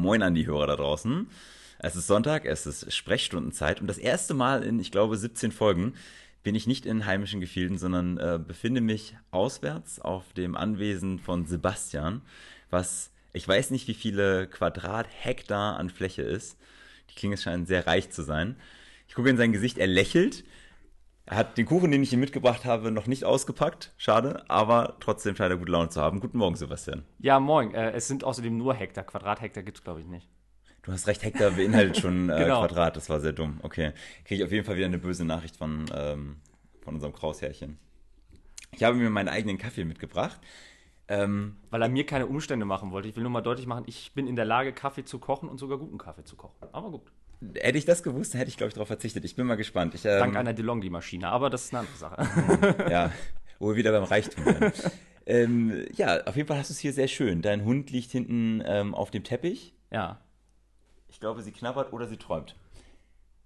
Moin an die Hörer da draußen. Es ist Sonntag, es ist Sprechstundenzeit und das erste Mal in, ich glaube, 17 Folgen bin ich nicht in heimischen Gefilden, sondern äh, befinde mich auswärts auf dem Anwesen von Sebastian, was ich weiß nicht, wie viele Quadrathektar an Fläche ist. Die Klinge scheint sehr reich zu sein. Ich gucke in sein Gesicht, er lächelt. Er hat den Kuchen, den ich ihm mitgebracht habe, noch nicht ausgepackt. Schade, aber trotzdem scheint er gute Laune zu haben. Guten Morgen, Sebastian. Ja, moin. Äh, es sind außerdem nur Hektar. Quadrathektar gibt es, glaube ich, nicht. Du hast recht, Hektar beinhaltet schon äh, genau. Quadrat. Das war sehr dumm. Okay. Kriege ich auf jeden Fall wieder eine böse Nachricht von, ähm, von unserem Krausherrchen. Ich habe mir meinen eigenen Kaffee mitgebracht. Ähm, Weil er mir keine Umstände machen wollte. Ich will nur mal deutlich machen, ich bin in der Lage, Kaffee zu kochen und sogar guten Kaffee zu kochen. Aber gut. Hätte ich das gewusst, hätte ich, glaube ich, darauf verzichtet. Ich bin mal gespannt. Ich, ähm, Dank einer DeLonghi-Maschine, aber das ist eine andere Sache. ja, wo wir wieder beim Reichtum werden. ähm, ja, auf jeden Fall hast du es hier sehr schön. Dein Hund liegt hinten ähm, auf dem Teppich. Ja. Ich glaube, sie knabbert oder sie träumt.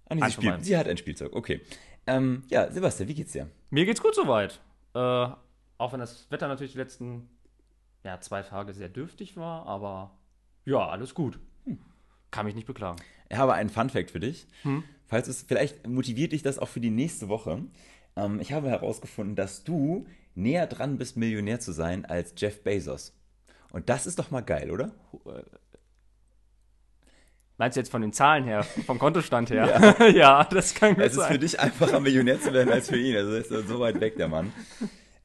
Ah, nee, sie, spielt, sie hat ein Spielzeug, okay. Ähm, ja, Sebastian, wie geht's dir? Mir geht's gut soweit. Äh, auch wenn das Wetter natürlich die letzten ja, zwei Tage sehr dürftig war, aber ja, alles gut. Hm. Kann mich nicht beklagen. Ich habe einen Fun-Fact für dich. Hm? Falls es, vielleicht motiviert dich das auch für die nächste Woche. Ähm, ich habe herausgefunden, dass du näher dran bist, Millionär zu sein als Jeff Bezos. Und das ist doch mal geil, oder? Äh, meinst du jetzt von den Zahlen her, vom Kontostand her? Ja, ja das kann gut sein. Es ist für dich einfacher, Millionär zu werden als für ihn. Also ist so weit weg, der Mann.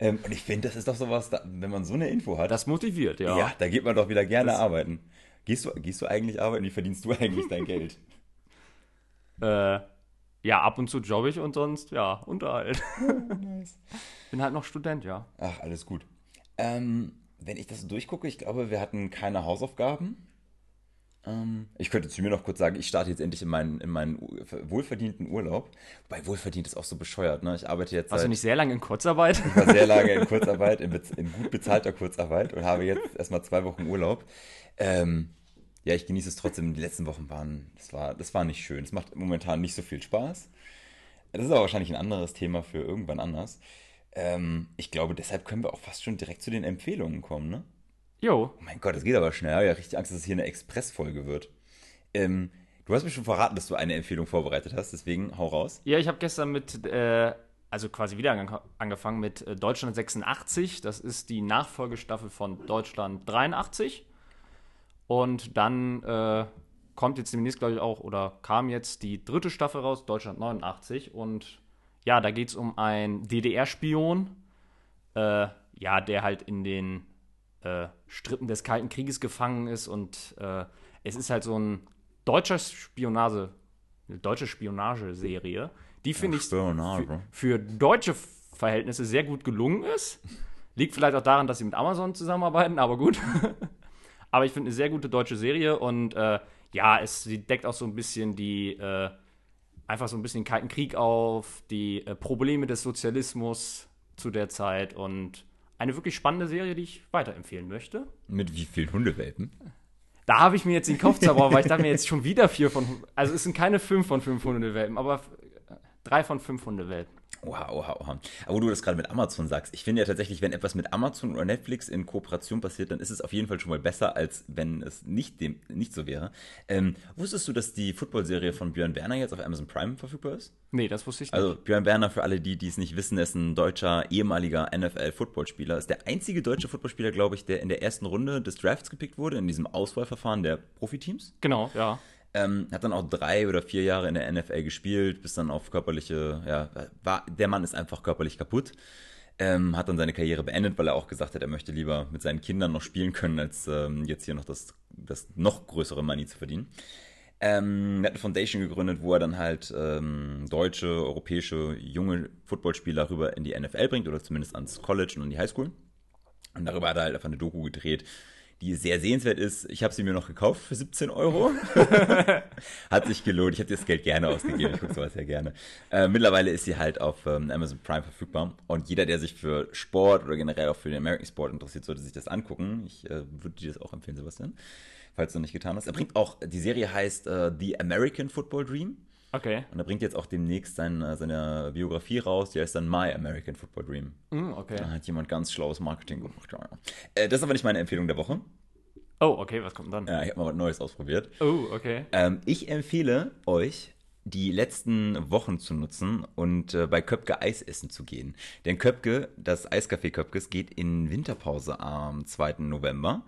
Ähm, und ich finde, das ist doch sowas, da, wenn man so eine Info hat. Das motiviert, ja. Ja, da geht man doch wieder gerne das arbeiten. Gehst du, gehst du eigentlich arbeiten? Wie verdienst du eigentlich dein Geld? Äh, ja, ab und zu jobbe ich und sonst, ja, Unterhalt. Oh, nice. Bin halt noch Student, ja. Ach, alles gut. Ähm, wenn ich das so durchgucke, ich glaube, wir hatten keine Hausaufgaben. Ähm, ich könnte zu mir noch kurz sagen, ich starte jetzt endlich in meinen, in meinen wohlverdienten Urlaub. Wobei wohlverdient ist auch so bescheuert, ne? Ich arbeite jetzt. Warst du nicht sehr lange in Kurzarbeit? Ich war sehr lange in Kurzarbeit, in, in gut bezahlter Kurzarbeit und habe jetzt erstmal zwei Wochen Urlaub. Ähm, ja, ich genieße es trotzdem. Die letzten Wochen waren, das war, das war nicht schön. Es macht momentan nicht so viel Spaß. Das ist aber wahrscheinlich ein anderes Thema für irgendwann anders. Ähm, ich glaube, deshalb können wir auch fast schon direkt zu den Empfehlungen kommen, ne? Jo. Oh mein Gott, das geht aber schnell. Ich habe ja richtig Angst, dass es hier eine Expressfolge wird. Ähm, du hast mir schon verraten, dass du eine Empfehlung vorbereitet hast, deswegen hau raus. Ja, ich habe gestern mit, äh, also quasi wieder ange angefangen mit äh, Deutschland 86. Das ist die Nachfolgestaffel von Deutschland 83. Und dann äh, kommt jetzt demnächst, glaube ich, auch, oder kam jetzt die dritte Staffel raus, Deutschland 89. Und ja, da geht es um einen DDR-Spion, äh, ja, der halt in den äh, Strippen des Kalten Krieges gefangen ist und äh, es ist halt so ein deutscher Spionage, eine deutsche Spionageserie, die finde ich für, für, deutsche Verhältnisse sehr gut gelungen ist. Liegt vielleicht auch daran, dass sie mit Amazon zusammenarbeiten, aber gut. aber ich finde eine sehr gute deutsche Serie und äh, ja, es sie deckt auch so ein bisschen die äh, einfach so ein bisschen den Kalten Krieg auf, die äh, Probleme des Sozialismus zu der Zeit und eine wirklich spannende Serie, die ich weiterempfehlen möchte. Mit wie vielen Hundewelpen? Da habe ich mir jetzt den Kopf zerbaut, weil ich dachte mir jetzt schon wieder vier von. Also es sind keine fünf von fünf Hundewelpen, aber drei von fünf Hundewelpen. Oha, oha, oha. Aber wo du das gerade mit Amazon sagst, ich finde ja tatsächlich, wenn etwas mit Amazon oder Netflix in Kooperation passiert, dann ist es auf jeden Fall schon mal besser, als wenn es nicht, dem, nicht so wäre. Ähm, wusstest du, dass die Football-Serie von Björn Werner jetzt auf Amazon Prime verfügbar ist? Nee, das wusste ich nicht. Also Björn Werner, für alle die, die es nicht wissen, ist ein deutscher, ehemaliger NFL-Footballspieler. Ist der einzige deutsche Footballspieler, glaube ich, der in der ersten Runde des Drafts gepickt wurde, in diesem Auswahlverfahren der Profiteams. Genau, ja. Ähm, hat dann auch drei oder vier Jahre in der NFL gespielt, bis dann auf körperliche, ja, war, der Mann ist einfach körperlich kaputt. Ähm, hat dann seine Karriere beendet, weil er auch gesagt hat, er möchte lieber mit seinen Kindern noch spielen können, als ähm, jetzt hier noch das, das noch größere Money zu verdienen. Ähm, er hat eine Foundation gegründet, wo er dann halt ähm, deutsche, europäische, junge Footballspieler rüber in die NFL bringt oder zumindest ans College und in die Highschool. Und darüber hat er halt einfach eine Doku gedreht, die sehr sehenswert ist. Ich habe sie mir noch gekauft für 17 Euro. Hat sich gelohnt. Ich hätte das Geld gerne ausgegeben. Ich gucke sowas ja gerne. Äh, mittlerweile ist sie halt auf ähm, Amazon Prime verfügbar. Und jeder, der sich für Sport oder generell auch für den American Sport interessiert, sollte sich das angucken. Ich äh, würde dir das auch empfehlen, Sebastian, falls du nicht getan hast. Er bringt auch, die Serie heißt äh, The American Football Dream. Okay. Und er bringt jetzt auch demnächst sein, äh, seine Biografie raus, die heißt dann My American Football Dream. Mm, okay. Da hat jemand ganz schlaues Marketing gemacht. Äh, das ist aber nicht meine Empfehlung der Woche. Oh, okay, was kommt dann? Ja, ich habe mal was Neues ausprobiert. Oh, okay. Ähm, ich empfehle euch, die letzten Wochen zu nutzen und äh, bei Köpke Eis essen zu gehen. Denn Köpke, das Eiscafé Köpkes, geht in Winterpause am 2. November.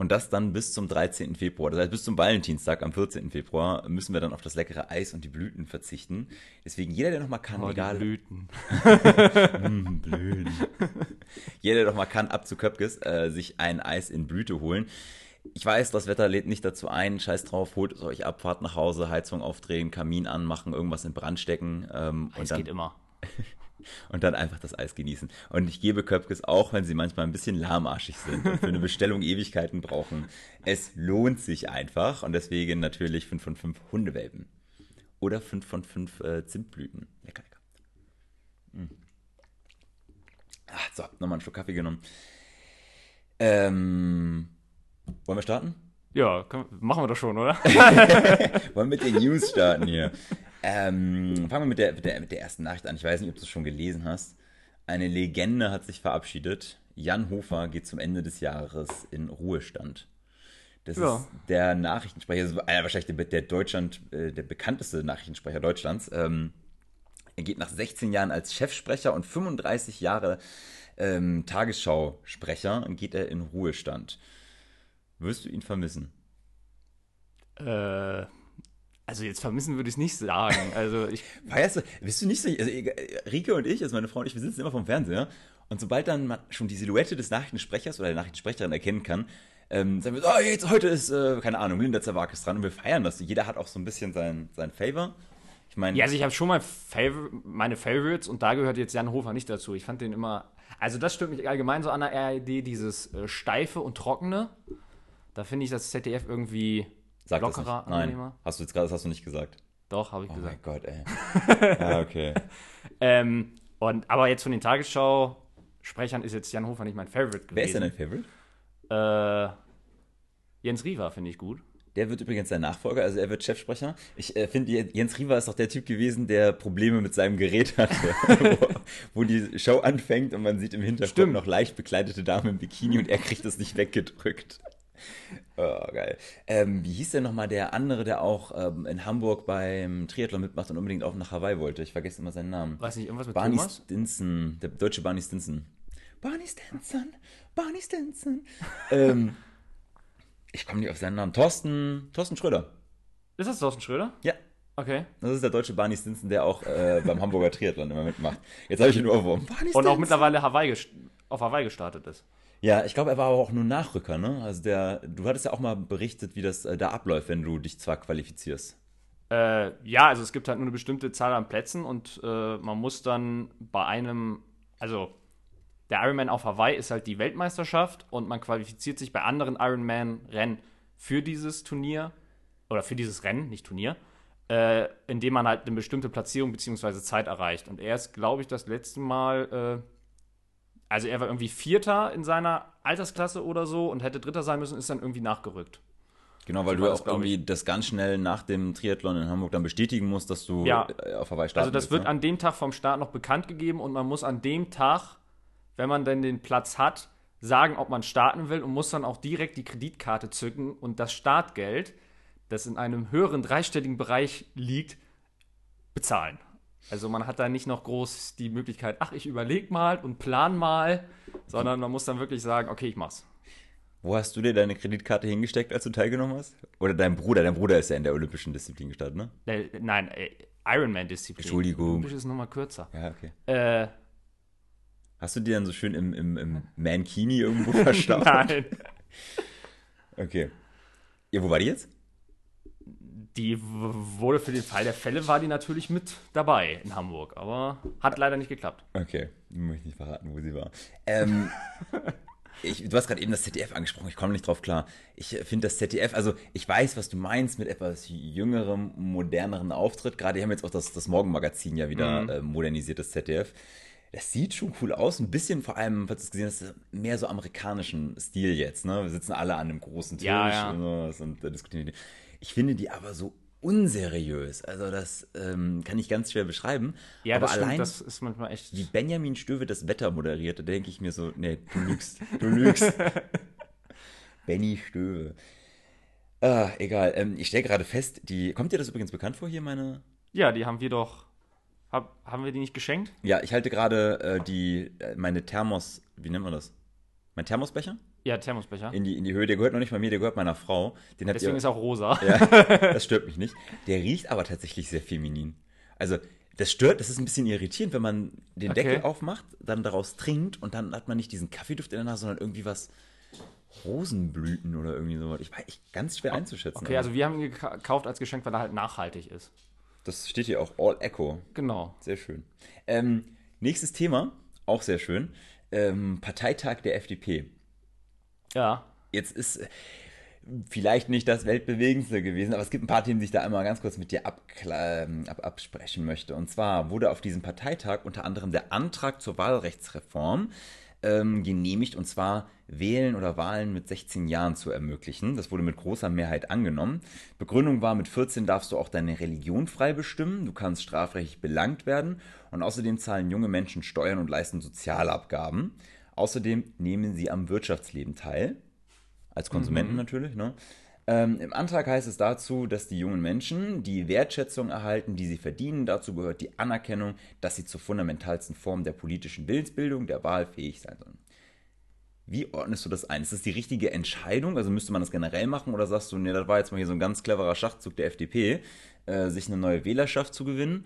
Und das dann bis zum 13. Februar. Das heißt, bis zum Valentinstag am 14. Februar müssen wir dann auf das leckere Eis und die Blüten verzichten. Deswegen jeder, der noch mal kann, Oh, egal. Blüten. Mm, Blüten. jeder, der noch mal kann, ab zu Köpkes, äh, sich ein Eis in Blüte holen. Ich weiß, das Wetter lädt nicht dazu ein. Scheiß drauf, holt es euch ab, fahrt nach Hause, Heizung aufdrehen, Kamin anmachen, irgendwas in Brand stecken. Ähm, Es und dann geht immer. und dann einfach das Eis genießen. Und ich gebe Köpkes auch, wenn sie manchmal ein bisschen lahmarschig sind und für eine Bestellung Ewigkeiten brauchen. Es lohnt sich einfach und deswegen natürlich 5 von 5 Hundewelpen. Oder 5 von 5 äh, Zimtblüten. Lecker, lecker. Mm. Ah, so, nochmal einen Schluck Kaffee genommen. Ähm, wollen wir starten? Ja, können, machen wir doch schon, oder? Wollen wir mit den News starten hier? Ähm, fangen wir mit der, mit, der, mit der ersten Nachricht an. Ich weiß nicht, ob du es schon gelesen hast. Eine Legende hat sich verabschiedet. Jan Hofer geht zum Ende des Jahres in Ruhestand. Das Ja. ist der Nachrichtensprecher, also, wahrscheinlich der, der Deutschland, äh, der bekannteste Nachrichtensprecher Deutschlands. Ähm, er geht nach 16 Jahren als Chefsprecher und 35 Jahre ähm, Tagesschausprecher geht er in Ruhestand. Wirst du ihn vermissen? äh, also jetzt vermissen würde ich es nicht sagen. Also ich, Feierst du, bist du nicht so, also Rike und ich, also meine Frau und ich, wir sitzen immer vom Fernseher und sobald dann man schon die Silhouette des Nachrichtensprechers oder der Nachrichtensprecherin erkennen kann, ähm, sagen wir, so, oh, jetzt, heute ist, äh, keine Ahnung, Linda Zerwakis dran und wir feiern das. Jeder hat auch so ein bisschen sein, sein Favor. Ich meine, ja, also ich habe schon mal Favor meine Favorites und da gehört jetzt Jan Hofer nicht dazu. Ich fand den immer, also das stört mich allgemein so an der RAD, dieses äh, steife und trockene. Da finde ich das ZDF irgendwie sag das lockerer. Nein, angenehmer. hast du jetzt gerade, das hast du nicht gesagt. Doch, habe ich Oh gesagt. mein Gott, ey. ja, okay. Ähm, und, aber jetzt von den Tagesschau-Sprechern ist jetzt Jan Hofer nicht mein Favorite gewesen. Wer ist denn dein Favorite? Äh, Jens Riva finde ich gut. Der wird übrigens sein Nachfolger, also er wird Chefsprecher. Ich äh, finde, Jens Riva ist doch der Typ gewesen, der Probleme mit seinem Gerät hatte. wo, wo die Show anfängt und man sieht im Hintergrund Stimmt. noch leicht bekleidete Dame im Bikini und er kriegt es nicht weggedrückt. Oh, geil. Ähm, wie hieß denn nochmal der andere, der auch ähm, in Hamburg beim Triathlon mitmacht und unbedingt auch nach Hawaii wollte? Ich vergesse immer seinen Namen. Weiß nicht, irgendwas mit Barney Thomas? Stinson, der deutsche Barney Stinson. Barney Stinson, Barney Stinson. ähm, ich komme nicht auf seinen Namen. Thorsten, Thorsten Schröder. Ist das Thorsten Schröder? Ja, Okay. das ist der deutsche Barney Stinson, der auch äh, beim Hamburger Triathlon immer mitmacht. Jetzt habe ich ihn. Barney Und auch mittlerweile Hawaii auf Hawaii gestartet ist. Ja, ich glaube, er war aber auch nur Nachrücker, ne? Also der, du hattest ja auch mal berichtet, wie das äh, da abläuft, wenn du dich zwar qualifizierst. Äh, ja, also es gibt halt nur eine bestimmte Zahl an Plätzen und äh, man muss dann bei einem, also der Ironman auf Hawaii ist halt die Weltmeisterschaft und man qualifiziert sich bei anderen Ironman-Rennen für dieses Turnier oder für dieses Rennen, nicht Turnier, äh, indem man halt eine bestimmte Platzierung bzw. Zeit erreicht. Und er ist, glaube ich, das letzte Mal, äh, also er war irgendwie Vierter in seiner Altersklasse oder so und hätte Dritter sein müssen, ist dann irgendwie nachgerückt. Genau, weil So du auch irgendwie das ganz schnell nach dem Triathlon in Hamburg dann bestätigen musst, dass du Ja. äh, auf Hawaii starten Also das willst, wird ne? an dem Tag vom Start noch bekannt gegeben und man muss an dem Tag, wenn man denn den Platz hat, sagen, ob man starten will und muss dann auch direkt die Kreditkarte zücken und das Startgeld, das in einem höheren dreistelligen Bereich liegt, bezahlen. Also man hat da nicht noch groß die Möglichkeit, ach, ich überleg mal und plan mal, sondern man muss dann wirklich sagen, okay, ich mach's. Wo hast du dir deine Kreditkarte hingesteckt, als du teilgenommen hast? Oder dein Bruder? Dein Bruder ist ja in der olympischen Disziplin gestartet, ne? Äh, nein, äh, Ironman-Disziplin. Entschuldigung. Olympisch ist nochmal kürzer. Ja, okay. Äh, Hast du die dann so schön im, im, im Mankini irgendwo verstaut? nein. Okay. Ja, wo war die jetzt? Die wurde für den Fall der Fälle war die natürlich mit dabei in Hamburg, aber hat leider nicht geklappt. Okay, möchte ich nicht verraten, wo sie war. Ähm, ich, du hast gerade eben das ZDF angesprochen, ich komme nicht drauf klar. Ich finde das ZDF, also ich weiß, was du meinst mit etwas jüngerem, moderneren Auftritt. Gerade die haben jetzt auch das, das Morgenmagazin ja wieder äh, modernisiert, das ZDF. Das sieht schon cool aus, ein bisschen vor allem, falls du es gesehen hast, mehr so amerikanischen Stil jetzt. Ne? Wir sitzen alle an einem großen Tisch Ja, ja. und äh, diskutieren. Ich finde die aber so unseriös. Also das ähm, kann ich ganz schwer beschreiben. Ja, aber das stimmt, allein das ist manchmal echt. wie Benjamin Stöwe das Wetter moderierte, da denke ich mir so, nee, du lügst, du lügst. Benny Stöwe. Ah, egal. Ähm, ich stelle gerade fest, die. Kommt dir das übrigens bekannt vor hier, meine. Ja, die haben wir doch. Hab, haben wir die nicht geschenkt? Ja, ich halte gerade äh, die, äh, meine Thermos. Wie nennt man das? Mein Thermosbecher? Ja, Thermosbecher. In die, in die Höhe. Der gehört noch nicht mal mir, der gehört meiner Frau. Den hat Deswegen ihr, ist auch rosa. Ja, das stört mich nicht. Der riecht aber tatsächlich sehr feminin. Also, das stört, das ist ein bisschen irritierend, wenn man den Okay. Deckel aufmacht, dann daraus trinkt und dann hat man nicht diesen Kaffeeduft in der Nase, sondern irgendwie was Rosenblüten oder irgendwie sowas. Ich weiß, ich, ganz schwer einzuschätzen. Okay, also wir haben ihn geka- gekauft als Geschenk, weil er halt nachhaltig ist. das steht hier auch All Echo. Genau. Sehr schön. Ähm, nächstes Thema, auch sehr schön. Ähm, Parteitag der FDP. Ja. Jetzt ist äh, vielleicht nicht das Weltbewegendste gewesen, aber es gibt ein paar Themen, die ich da einmal ganz kurz mit dir ähm, ab absprechen möchte. Und zwar wurde auf diesem Parteitag unter anderem der Antrag zur Wahlrechtsreform ähm, genehmigt, und zwar Wählen oder Wahlen mit 16 Jahren zu ermöglichen. Das wurde mit großer Mehrheit angenommen. Begründung war, mit 14 darfst du auch deine Religion frei bestimmen, du kannst strafrechtlich belangt werden und außerdem zahlen junge Menschen Steuern und leisten Sozialabgaben. Außerdem nehmen sie am Wirtschaftsleben teil als Konsumenten natürlich. Ne? Ähm, Im Antrag heißt es dazu, dass die jungen Menschen die Wertschätzung erhalten, die sie verdienen. Dazu gehört die Anerkennung, dass sie zur fundamentalsten Form der politischen Willensbildung, der Wahl fähig sein sollen. Wie ordnest du das ein? Ist das die richtige Entscheidung? Also müsste man das generell machen oder sagst du, nee, das war jetzt mal hier so ein ganz cleverer Schachzug der FDP, äh, sich eine neue Wählerschaft zu gewinnen?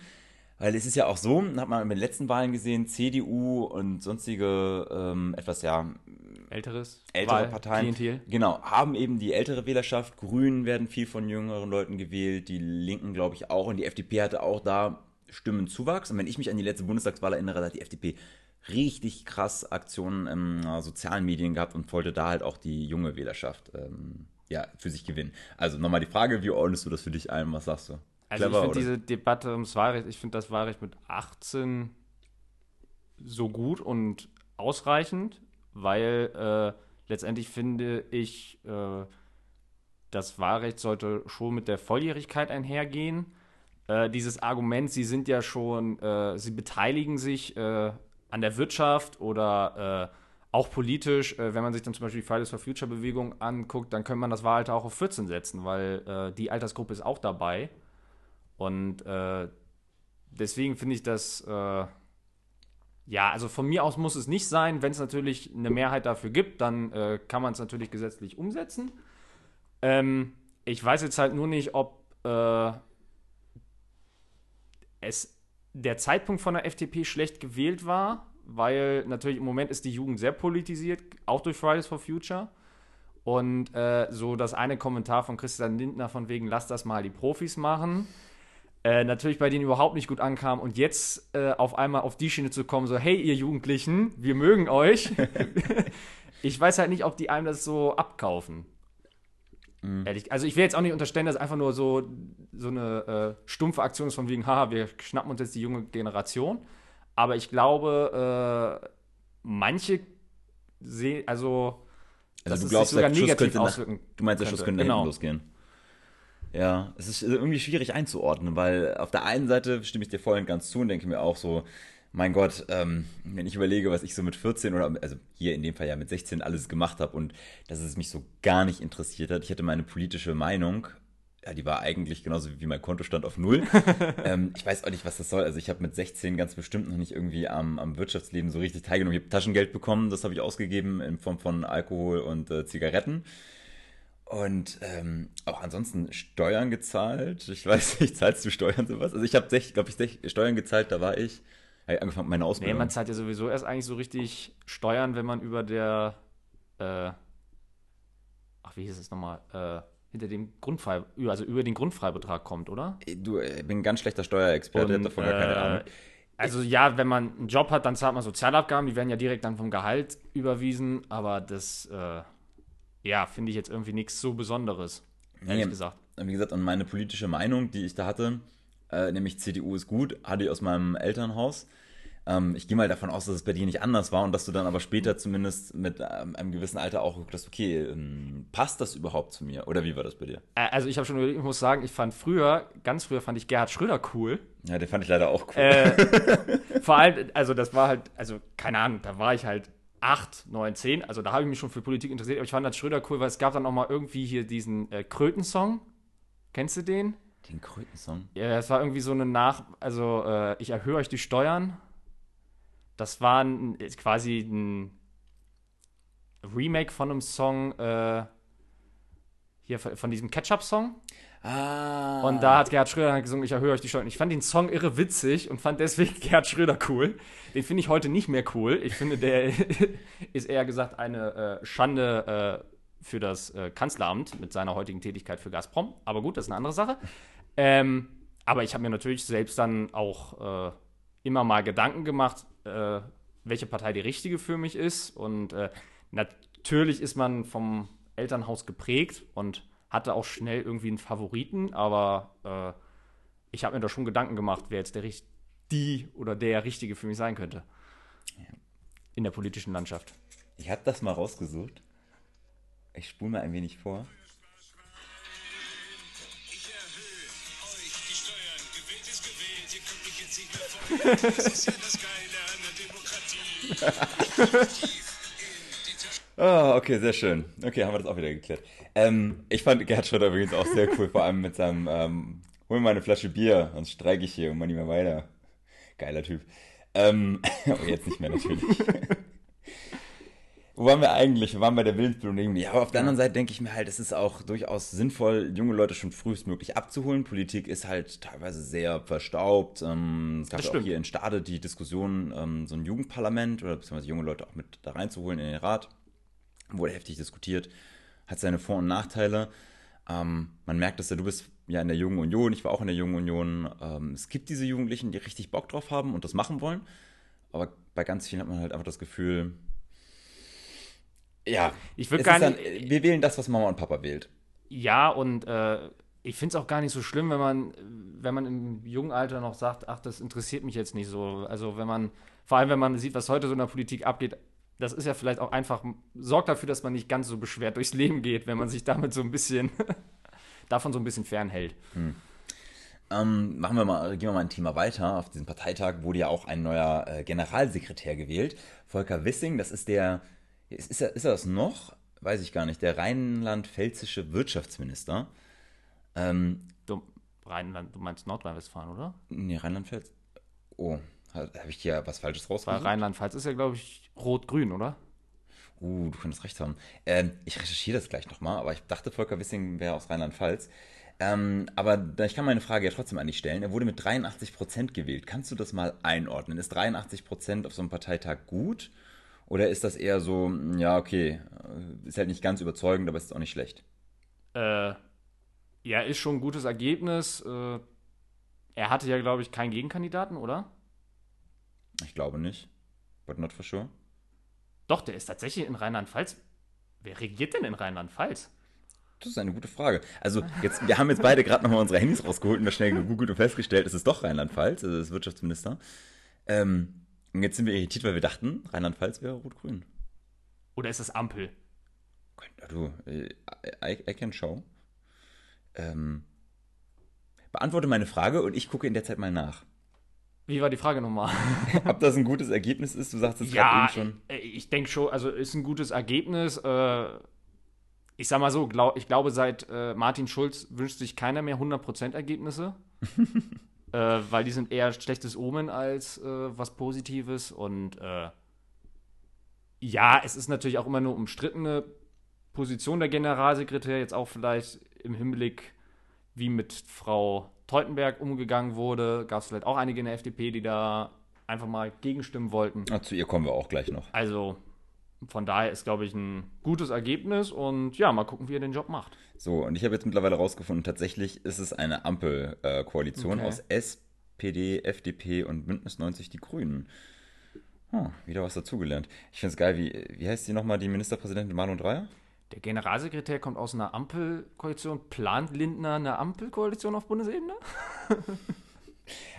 Weil es ist ja auch so, hat man in den letzten Wahlen gesehen, CDU und sonstige ähm, etwas ja Älteres. ältere Wahl- Parteien, Klientel. genau, haben eben die ältere Wählerschaft. Grünen werden viel von jüngeren Leuten gewählt, die Linken, glaube ich, auch. Und die FDP hatte auch da Stimmenzuwachs. Und wenn ich mich an die letzte Bundestagswahl erinnere, da hat die FDP richtig krass Aktionen im äh, sozialen Medien gehabt und wollte da halt auch die junge Wählerschaft ähm, ja, für sich gewinnen. Also nochmal die Frage, wie ordnest du das für dich ein? Was sagst du? Also ich Clever, finde oder? diese Debatte ums Wahlrecht, ich finde das Wahlrecht mit 18 so gut und ausreichend, weil äh, letztendlich finde ich, äh, das Wahlrecht sollte schon mit der Volljährigkeit einhergehen. Äh, dieses Argument, sie sind ja schon, äh, sie beteiligen sich äh, an der Wirtschaft oder äh, auch politisch, wenn man sich dann zum Beispiel die Fridays for Future Bewegung anguckt, dann könnte man das Wahlalter auch auf 14 setzen, weil die Altersgruppe ist auch dabei. Und äh, deswegen finde ich das, äh, ja, also von mir aus muss es nicht sein. Wenn es natürlich eine Mehrheit dafür gibt, dann äh, kann man es natürlich gesetzlich umsetzen. Ähm, ich weiß jetzt halt nur nicht, ob äh, es der Zeitpunkt von der FDP schlecht gewählt war, weil natürlich im Moment ist die Jugend sehr politisiert, auch durch Fridays for Future. Und äh, so das eine Kommentar von Christian Lindner von wegen, lass das mal die Profis machen, äh, natürlich bei denen überhaupt nicht gut ankam. Und jetzt äh, auf einmal auf die Schiene zu kommen, so, hey ihr Jugendlichen, wir mögen euch. ich weiß halt nicht, ob die einem das so abkaufen. Ehrlich, also ich will jetzt auch nicht unterstellen, dass einfach nur so, so eine äh, stumpfe Aktion ist von wegen, haha, wir schnappen uns jetzt die junge Generation. Aber ich glaube, äh, manche sehen, also, dass Also du es glaubst, sich sogar negativ nach, auswirken du meinst, der Schuss könnte. könnte nach Genau. hinten losgehen. Ja, es ist irgendwie schwierig einzuordnen, weil auf der einen Seite stimme ich dir voll und ganz zu und denke mir auch so, mein Gott, ähm, wenn ich überlege, was ich so mit 14 oder also hier in dem Fall ja mit 16 alles gemacht habe und dass es mich so gar nicht interessiert hat. Ich hatte meine politische Meinung, ja, die war eigentlich genauso wie mein Kontostand auf Null. ähm, ich weiß auch nicht, was das soll. Also ich habe mit 16 ganz bestimmt noch nicht irgendwie am, am Wirtschaftsleben so richtig teilgenommen. Ich habe Taschengeld bekommen, das habe ich ausgegeben in Form von Alkohol und äh, Zigaretten. Und ähm, auch ansonsten Steuern gezahlt. Ich weiß nicht, zahlst du Steuern sowas? Also ich habe, glaube ich, Steuern gezahlt, da war ich, hab ich angefangen mit meiner Nee, Ausbildung. man zahlt ja sowieso erst eigentlich so richtig Steuern, wenn man über der, äh, ach, wie hieß es nochmal, äh, hinter dem Grundfrei, also über den Grundfreibetrag kommt, oder? du, ich bin ein ganz schlechter Steuerexperte, hab davon gar keine äh, Ahnung. Also ja, wenn man einen Job hat, dann zahlt man Sozialabgaben, die werden ja direkt dann vom Gehalt überwiesen, aber das, äh, ja, finde ich jetzt irgendwie nichts so Besonderes, ehrlich nee. gesagt. Wie gesagt, und meine politische Meinung, die ich da hatte, äh, nämlich CDU ist gut, hatte ich aus meinem Elternhaus. Ähm, ich gehe mal davon aus, dass es bei dir nicht anders war und dass du dann aber später zumindest mit ähm, einem gewissen Alter auch geguckt hast, okay, ähm, passt das überhaupt zu mir? Oder wie war das bei dir? Äh, Also ich habe schon überlegt, ich muss sagen, ich fand früher, ganz früher fand ich Gerhard Schröder cool. Ja, den fand ich leider auch cool. Äh, vor allem, also das war halt, also keine Ahnung, da war ich halt 8, 9, 10. Also da habe ich mich schon für Politik interessiert. Aber ich fand das Schröder cool, weil es gab dann auch mal irgendwie hier diesen äh, Kröten-Song. Kennst du den? Den Kröten-Song? Ja, es war irgendwie so eine Nach... Also äh, ich erhöhe euch die Steuern. Das war ein, quasi ein Remake von einem Song... Äh, hier von diesem Ketchup-Song. Ah. Und da hat Gerhard Schröder gesungen, ich erhöhe euch die Steuern. Ich fand den Song irre witzig und fand deswegen Gerhard Schröder cool. Den finde ich heute nicht mehr cool. Ich finde, der ist eher gesagt eine äh, Schande äh, für das äh, Kanzleramt mit seiner heutigen Tätigkeit für Gazprom. Aber gut, das ist eine andere Sache. Ähm, aber ich habe mir natürlich selbst dann auch äh, immer mal Gedanken gemacht, äh, welche Partei die richtige für mich ist. Und äh, natürlich ist man vom Elternhaus geprägt und hatte auch schnell irgendwie einen Favoriten, aber äh, ich habe mir da schon Gedanken gemacht, wer jetzt der die oder der Richtige für mich sein könnte. Ja. In der politischen Landschaft. Ich habe das mal rausgesucht. Ich spule mal ein wenig vor. Ich erhöhe euch die Steuern. Gewählt ist gewählt. Ihr könnt mich jetzt nicht mehr vor. Das ist ja das Geile an der Demokratie. Oh, okay, sehr schön. Okay, haben wir das auch wieder geklärt. Ähm, ich fand Gerhard Schröder übrigens auch sehr cool, vor allem mit seinem ähm, Hol mir eine Flasche Bier, sonst streike ich hier und mach nicht mehr weiter. Geiler Typ. Ähm, aber jetzt nicht mehr natürlich. Wo waren wir eigentlich? Wir waren bei der Willensbildung. Ja, aber auf der anderen Seite denke ich mir halt, es ist auch durchaus sinnvoll, junge Leute schon frühestmöglich abzuholen. Politik ist halt teilweise sehr verstaubt. Ähm, es gab ja auch hier in Stade die Diskussion, ähm, so ein Jugendparlament oder beziehungsweise junge Leute auch mit da reinzuholen in den Rat wurde heftig diskutiert, hat seine Vor- und Nachteile. Ähm, man merkt, dass ja, du bist ja in der Jungen Union, ich war auch in der Jungen Union. Ähm, es gibt diese Jugendlichen, die richtig Bock drauf haben und das machen wollen. Aber bei ganz vielen hat man halt einfach das Gefühl, ja, ich würde gar nicht. Dann, wir wählen das, was Mama und Papa wählt. Ja, und äh, ich finde es auch gar nicht so schlimm, wenn man, wenn man im jungen Alter noch sagt, ach, das interessiert mich jetzt nicht so. Also wenn man, vor allem wenn man sieht, was heute so in der Politik abgeht, das ist ja vielleicht auch einfach, sorgt dafür, dass man nicht ganz so beschwert durchs Leben geht, wenn man sich damit so ein bisschen, davon so ein bisschen fernhält. Hm. Ähm, machen wir mal, gehen wir mal ein Thema weiter. Auf diesem Parteitag wurde ja auch ein neuer äh, Generalsekretär gewählt. Volker Wissing, das ist der, ist, ist, er, ist er das noch? Weiß ich gar nicht. Der rheinland-pfälzische Wirtschaftsminister. Ähm, du, Rheinland, du meinst Nordrhein-Westfalen, oder? Nee, Rheinland-Pfalz. Oh, habe ich hier was Falsches rausgesucht? Weil Rheinland-Pfalz ist ja, glaube ich, rot-grün, oder? Uh, du könntest recht haben. Ähm, ich recherchiere das gleich nochmal, aber ich dachte, Volker Wissing wäre aus Rheinland-Pfalz. Ähm, aber ich kann meine Frage ja trotzdem an dich stellen. Er wurde mit 83% gewählt. Kannst du das mal einordnen? Ist 83% auf so einem Parteitag gut? Oder ist das eher so, ja, okay, äh, ist halt nicht ganz überzeugend, aber ist auch nicht schlecht? Äh, ja, ist schon ein gutes Ergebnis. Äh, er hatte ja, glaube ich, keinen Gegenkandidaten, oder? Ich glaube nicht. But not for sure. Doch, der ist tatsächlich in Rheinland-Pfalz. Wer regiert denn in Rheinland-Pfalz? Das ist eine gute Frage. Also, jetzt, wir haben jetzt beide gerade nochmal unsere Handys rausgeholt und da schnell gegoogelt und festgestellt, es ist doch Rheinland-Pfalz, also das Wirtschaftsminister. Ähm, und jetzt sind wir irritiert, weil wir dachten, Rheinland-Pfalz wäre rot-grün. Oder ist das Ampel? Ja, du, äh, I, I can show. Ähm, beantworte meine Frage und ich gucke in der Zeit mal nach. Wie war die Frage nochmal? Ob das ein gutes Ergebnis ist? Du sagst es ja, gerade eben schon. Äh, ich denke schon, also ist ein gutes Ergebnis. Äh, ich sag mal so, glaub, ich glaube, seit äh, Martin Schulz wünscht sich keiner mehr 100% Ergebnisse. äh, weil die sind eher schlechtes Omen als äh, was Positives. Und äh, ja, es ist natürlich auch immer nur umstrittene Position der Generalsekretär, jetzt auch vielleicht im Hinblick, wie mit Frau Teutenberg umgegangen wurde, gab es vielleicht auch einige in der FDP, die da einfach mal gegenstimmen wollten. Ach, zu ihr kommen wir auch gleich noch. Also von daher ist, glaube ich, ein gutes Ergebnis und ja, mal gucken, wie er den Job macht. So, und ich habe jetzt mittlerweile rausgefunden, tatsächlich ist es eine Ampelkoalition okay. aus SPD, FDP und Bündnis 90 Die Grünen. Oh, wieder was dazugelernt. Ich finde es geil, wie, wie heißt sie nochmal, die Ministerpräsidentin Marlon Dreyer? Der Generalsekretär kommt aus einer Ampelkoalition. Plant Lindner eine Ampelkoalition auf Bundesebene?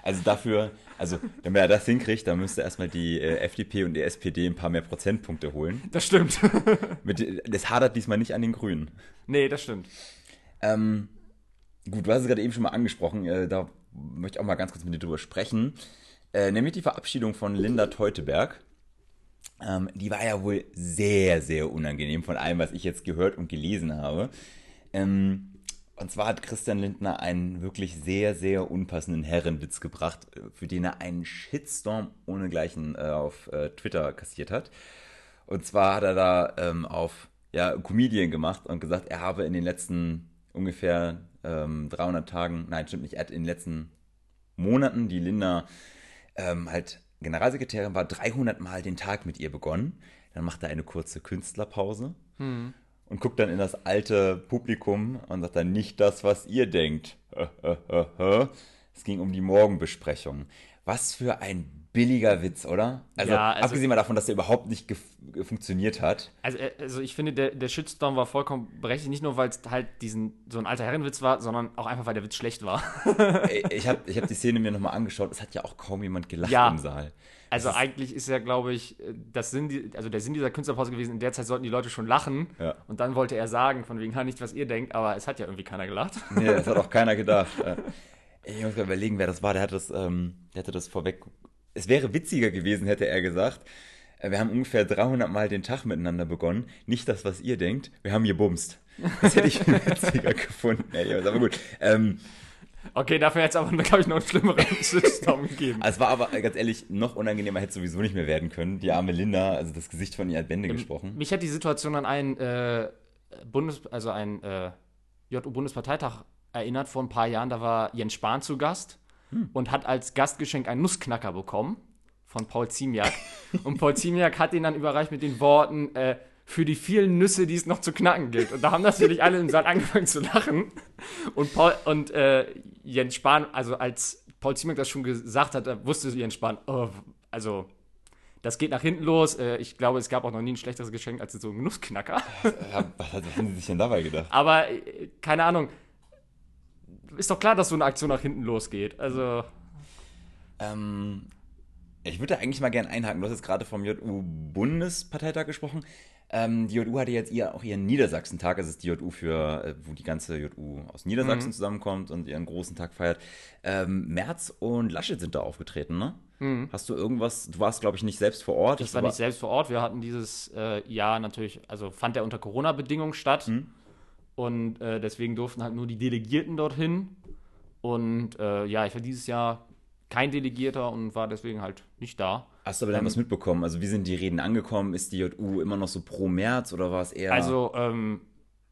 Also dafür, also wenn er das hinkriegt, dann müsste erstmal die äh, FDP und die SPD ein paar mehr Prozentpunkte holen. Das stimmt. Mit, das hadert diesmal nicht an den Grünen. Nee, das stimmt. Ähm, gut, du hast es gerade eben schon mal angesprochen, äh, da möchte ich auch mal ganz kurz mit dir drüber sprechen. Äh, nämlich die Verabschiedung von Linda Teuteberg. Ähm, die war ja wohl sehr, sehr unangenehm von allem, was ich jetzt gehört und gelesen habe. Ähm, und zwar hat Christian Lindner einen wirklich sehr, sehr unpassenden Herrenwitz gebracht, für den er einen Shitstorm ohnegleichen äh, auf äh, Twitter kassiert hat. Und zwar hat er da ähm, auf ja, Comedian gemacht und gesagt, er habe in den letzten ungefähr ähm, 300 Tagen, nein, stimmt nicht, er hat in den letzten Monaten, die Linda ähm, halt Generalsekretärin war, 300 Mal den Tag mit ihr begonnen. Dann macht er eine kurze Künstlerpause hm. und guckt dann in das alte Publikum und sagt dann nicht das, was ihr denkt. es ging um die Morgenbesprechung. Was für ein billiger Witz, oder? Also, ja, also abgesehen mal davon, dass der überhaupt nicht funktioniert hat. Also, äh, also ich finde, der, der Shitstorm war vollkommen berechtigt, nicht nur, weil es halt diesen, so ein alter Herrenwitz war, sondern auch einfach, weil der Witz schlecht war. ich habe ich hab die Szene mir nochmal angeschaut, es hat ja auch kaum jemand gelacht ja. im Saal. Also ist eigentlich ist ja, glaube ich, das Sinn, also der Sinn dieser Künstlerpause gewesen, in der Zeit sollten die Leute schon lachen. Ja. Und dann wollte er sagen, von wegen, ha, nicht, was ihr denkt, aber es hat ja irgendwie keiner gelacht. Nee, das hat auch keiner gedacht. Ich muss mal überlegen, wer das war. Der, hat das, ähm, der hatte das vorweg es wäre witziger gewesen, hätte er gesagt. Äh, wir haben ungefähr 300 Mal den Tag miteinander begonnen. Nicht das, was ihr denkt. Wir haben gebumst. Das hätte ich witziger gefunden. Ey, aber gut. Ähm, okay, dafür hätte es aber, glaube ich, noch einen schlimmeren Shitstorm gegeben. Es war aber, ganz ehrlich, noch unangenehmer hätte es sowieso nicht mehr werden können. Die arme Linda, also das Gesicht von ihr hat Bände ähm, gesprochen. Mich hat die Situation an einen äh, Bundes-, also einen äh, JU-Bundesparteitag erinnert vor ein paar Jahren. Da war Jens Spahn zu Gast hm. und hat als Gastgeschenk einen Nussknacker bekommen von Paul Ziemiak. und Paul Ziemiak hat ihn dann überreicht mit den Worten, äh, für die vielen Nüsse, die es noch zu knacken gilt. Und da haben natürlich alle im Saal angefangen zu lachen. Und, Paul, und äh, Jens Spahn, also als Paul Ziemiak das schon gesagt hat, wusste Jens Spahn, oh, also das geht nach hinten los. Äh, ich glaube, es gab auch noch nie ein schlechteres Geschenk als so ein Nussknacker. Was, was haben Sie sich denn dabei gedacht? Aber äh, keine Ahnung, ist doch klar, dass so eine Aktion nach hinten losgeht. Also. Ähm, ich würde eigentlich mal gerne einhaken. Du hast jetzt gerade vom JU-Bundesparteitag gesprochen. Ähm, die JU hatte jetzt ihr, auch ihren Niedersachsen-Tag. Also ist die JU für, äh, wo die ganze JU aus Niedersachsen mhm. zusammenkommt und ihren großen Tag feiert. Ähm, Merz und Laschet sind da aufgetreten, ne? Mhm. Hast du irgendwas, du warst, glaube ich, nicht selbst vor Ort. Ich war nicht selbst vor Ort. Wir hatten dieses äh, Jahr natürlich, also fand der unter Corona-Bedingungen statt. Mhm. Und äh, deswegen durften halt nur die Delegierten dorthin. Und äh, ja, ich war dieses Jahr kein Delegierter und war deswegen halt nicht da. Hast du aber dann ähm, was mitbekommen? Also wie sind die Reden angekommen? Ist die JU immer noch so pro März oder war es eher... Also ähm,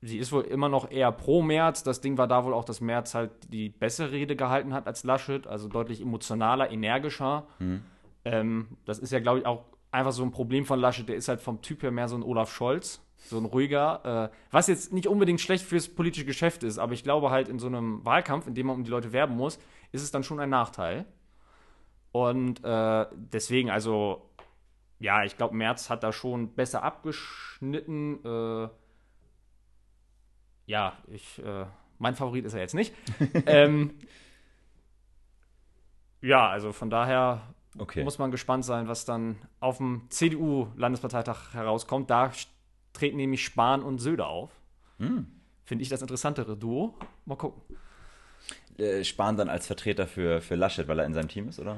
sie ist wohl immer noch eher pro März. Das Ding war da wohl auch, dass März halt die bessere Rede gehalten hat als Laschet. Also deutlich emotionaler, energischer. Hm. Ähm, das ist ja, glaube ich, auch einfach so ein Problem von Laschet. Der ist halt vom Typ her mehr so ein Olaf Scholz so ein ruhiger, äh, was jetzt nicht unbedingt schlecht fürs politische Geschäft ist, aber ich glaube halt in so einem Wahlkampf, in dem man um die Leute werben muss, ist es dann schon ein Nachteil. Und äh, deswegen, also, ja, ich glaube, Merz hat da schon besser abgeschnitten. Äh, ja, ich, äh, mein Favorit ist er jetzt nicht. ähm, ja, also von daher okay. muss man gespannt sein, was dann auf dem CDU-Landesparteitag herauskommt. Da treten nämlich Spahn und Söder auf. Hm. Finde ich das interessantere Duo. Mal gucken. Äh, Spahn dann als Vertreter für, für Laschet, weil er in seinem Team ist, oder?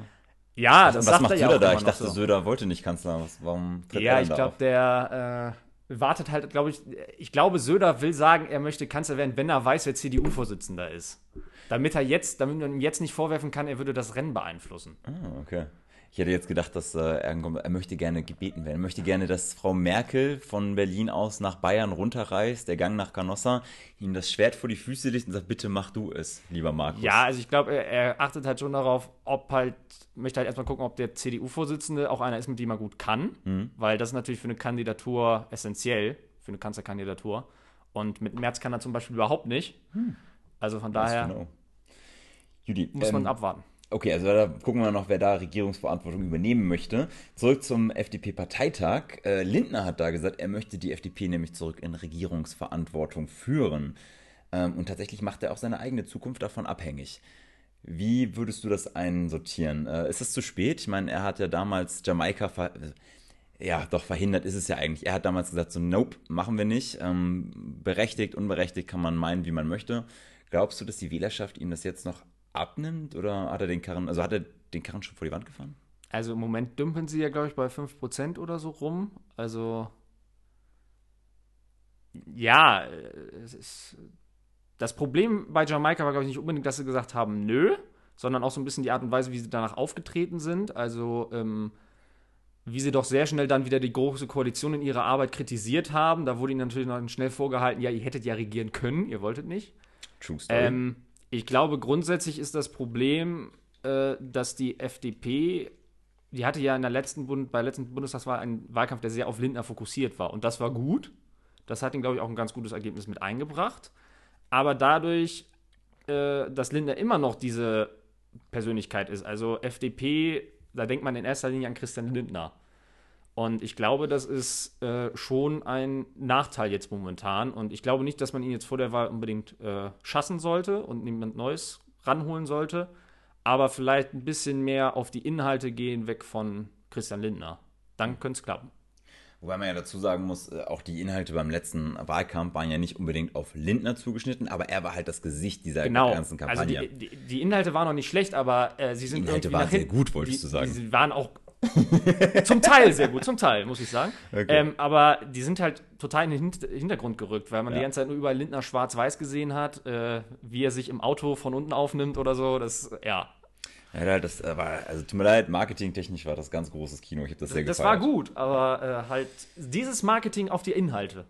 Ja, das was sagt macht er Söder ja da? Ich dachte, so. Söder wollte nicht Kanzler. Was, warum tritt ja, er ich glaube, der äh, wartet halt, glaube ich, ich glaube, Söder will sagen, er möchte Kanzler werden, wenn er weiß, wer CDU-Vorsitzender ist. Damit er jetzt, damit man ihm jetzt nicht vorwerfen kann, er würde das Rennen beeinflussen. Ah, okay. Ich hätte jetzt gedacht, dass äh, er, er möchte gerne gebeten werden. Er möchte gerne, dass Frau Merkel von Berlin aus nach Bayern runterreist, der Gang nach Canossa, ihm das Schwert vor die Füße legt und sagt, bitte mach du es, lieber Markus. Ja, also ich glaube, er, er, achtet halt schon darauf, ob halt, möchte halt erstmal gucken, ob der CDU-Vorsitzende auch einer ist, mit dem er gut kann, mhm. weil das ist natürlich für eine Kandidatur essentiell, für eine Kanzlerkandidatur. Und mit Merz kann er zum Beispiel überhaupt nicht. Mhm. Also von daher genau. Judy, muss man ähm, abwarten. Okay, also da gucken wir noch, wer da Regierungsverantwortung übernehmen möchte. Zurück zum FDP-Parteitag. Äh, Lindner hat da gesagt, er möchte die FDP nämlich zurück in Regierungsverantwortung führen. Ähm, und tatsächlich macht er auch seine eigene Zukunft davon abhängig. Wie würdest du das einsortieren? Äh, ist es zu spät? Ich meine, er hat ja damals Jamaika ver ja, doch verhindert ist es ja eigentlich. Er hat damals gesagt, so, nope, machen wir nicht. Ähm, berechtigt, unberechtigt kann man meinen, wie man möchte. Glaubst du, dass die Wählerschaft ihm das jetzt noch abnimmt oder hat er den Karren, also hat er den Karren schon vor die Wand gefahren? Also im Moment dümpeln sie ja, glaube ich, bei 5% oder so rum. Also ja, es ist, das Problem bei Jamaika war, glaube ich, nicht unbedingt, dass sie gesagt haben, nö, sondern auch so ein bisschen die Art und Weise, wie sie danach aufgetreten sind. Also, ähm, wie sie doch sehr schnell dann wieder die große Koalition in ihrer Arbeit kritisiert haben. Da wurde ihnen natürlich noch schnell vorgehalten, ja, ihr hättet ja regieren können, ihr wolltet nicht. True Story. Ähm, ich glaube, grundsätzlich ist das Problem, äh, dass die FDP, die hatte ja in der letzten Bund, bei der letzten Bundestagswahl einen Wahlkampf, der sehr auf Lindner fokussiert war. Und das war gut. Das hat ihn, glaube ich, auch ein ganz gutes Ergebnis mit eingebracht. Aber dadurch, äh, dass Lindner immer noch diese Persönlichkeit ist, also FDP, da denkt man in erster Linie an Christian Lindner. Und ich glaube, das ist äh, schon ein Nachteil jetzt momentan. Und ich glaube nicht, dass man ihn jetzt vor der Wahl unbedingt äh, schassen sollte und niemand Neues ranholen sollte. Aber vielleicht ein bisschen mehr auf die Inhalte gehen, weg von Christian Lindner. Dann könnte es klappen. Wobei man ja dazu sagen muss, äh, auch die Inhalte beim letzten Wahlkampf waren ja nicht unbedingt auf Lindner zugeschnitten, aber er war halt das Gesicht dieser genau. ganzen Kampagne. Also die, die, die, Inhalte waren noch nicht schlecht, aber äh, sie sind Die Inhalte waren sehr gut, wolltest du sagen. Sie waren auch zum Teil sehr gut, zum Teil, muss ich sagen. Okay. Ähm, aber die sind halt total in den Hintergrund gerückt, weil man ja. die ganze Zeit nur überall Lindner schwarz-weiß gesehen hat, äh, wie er sich im Auto von unten aufnimmt oder so. Das, ja, ja, das war, also tut mir leid, marketingtechnisch war das ganz großes Kino. Ich habe das sehr das gefeiert. Das war gut, aber äh, halt dieses Marketing auf die Inhalte.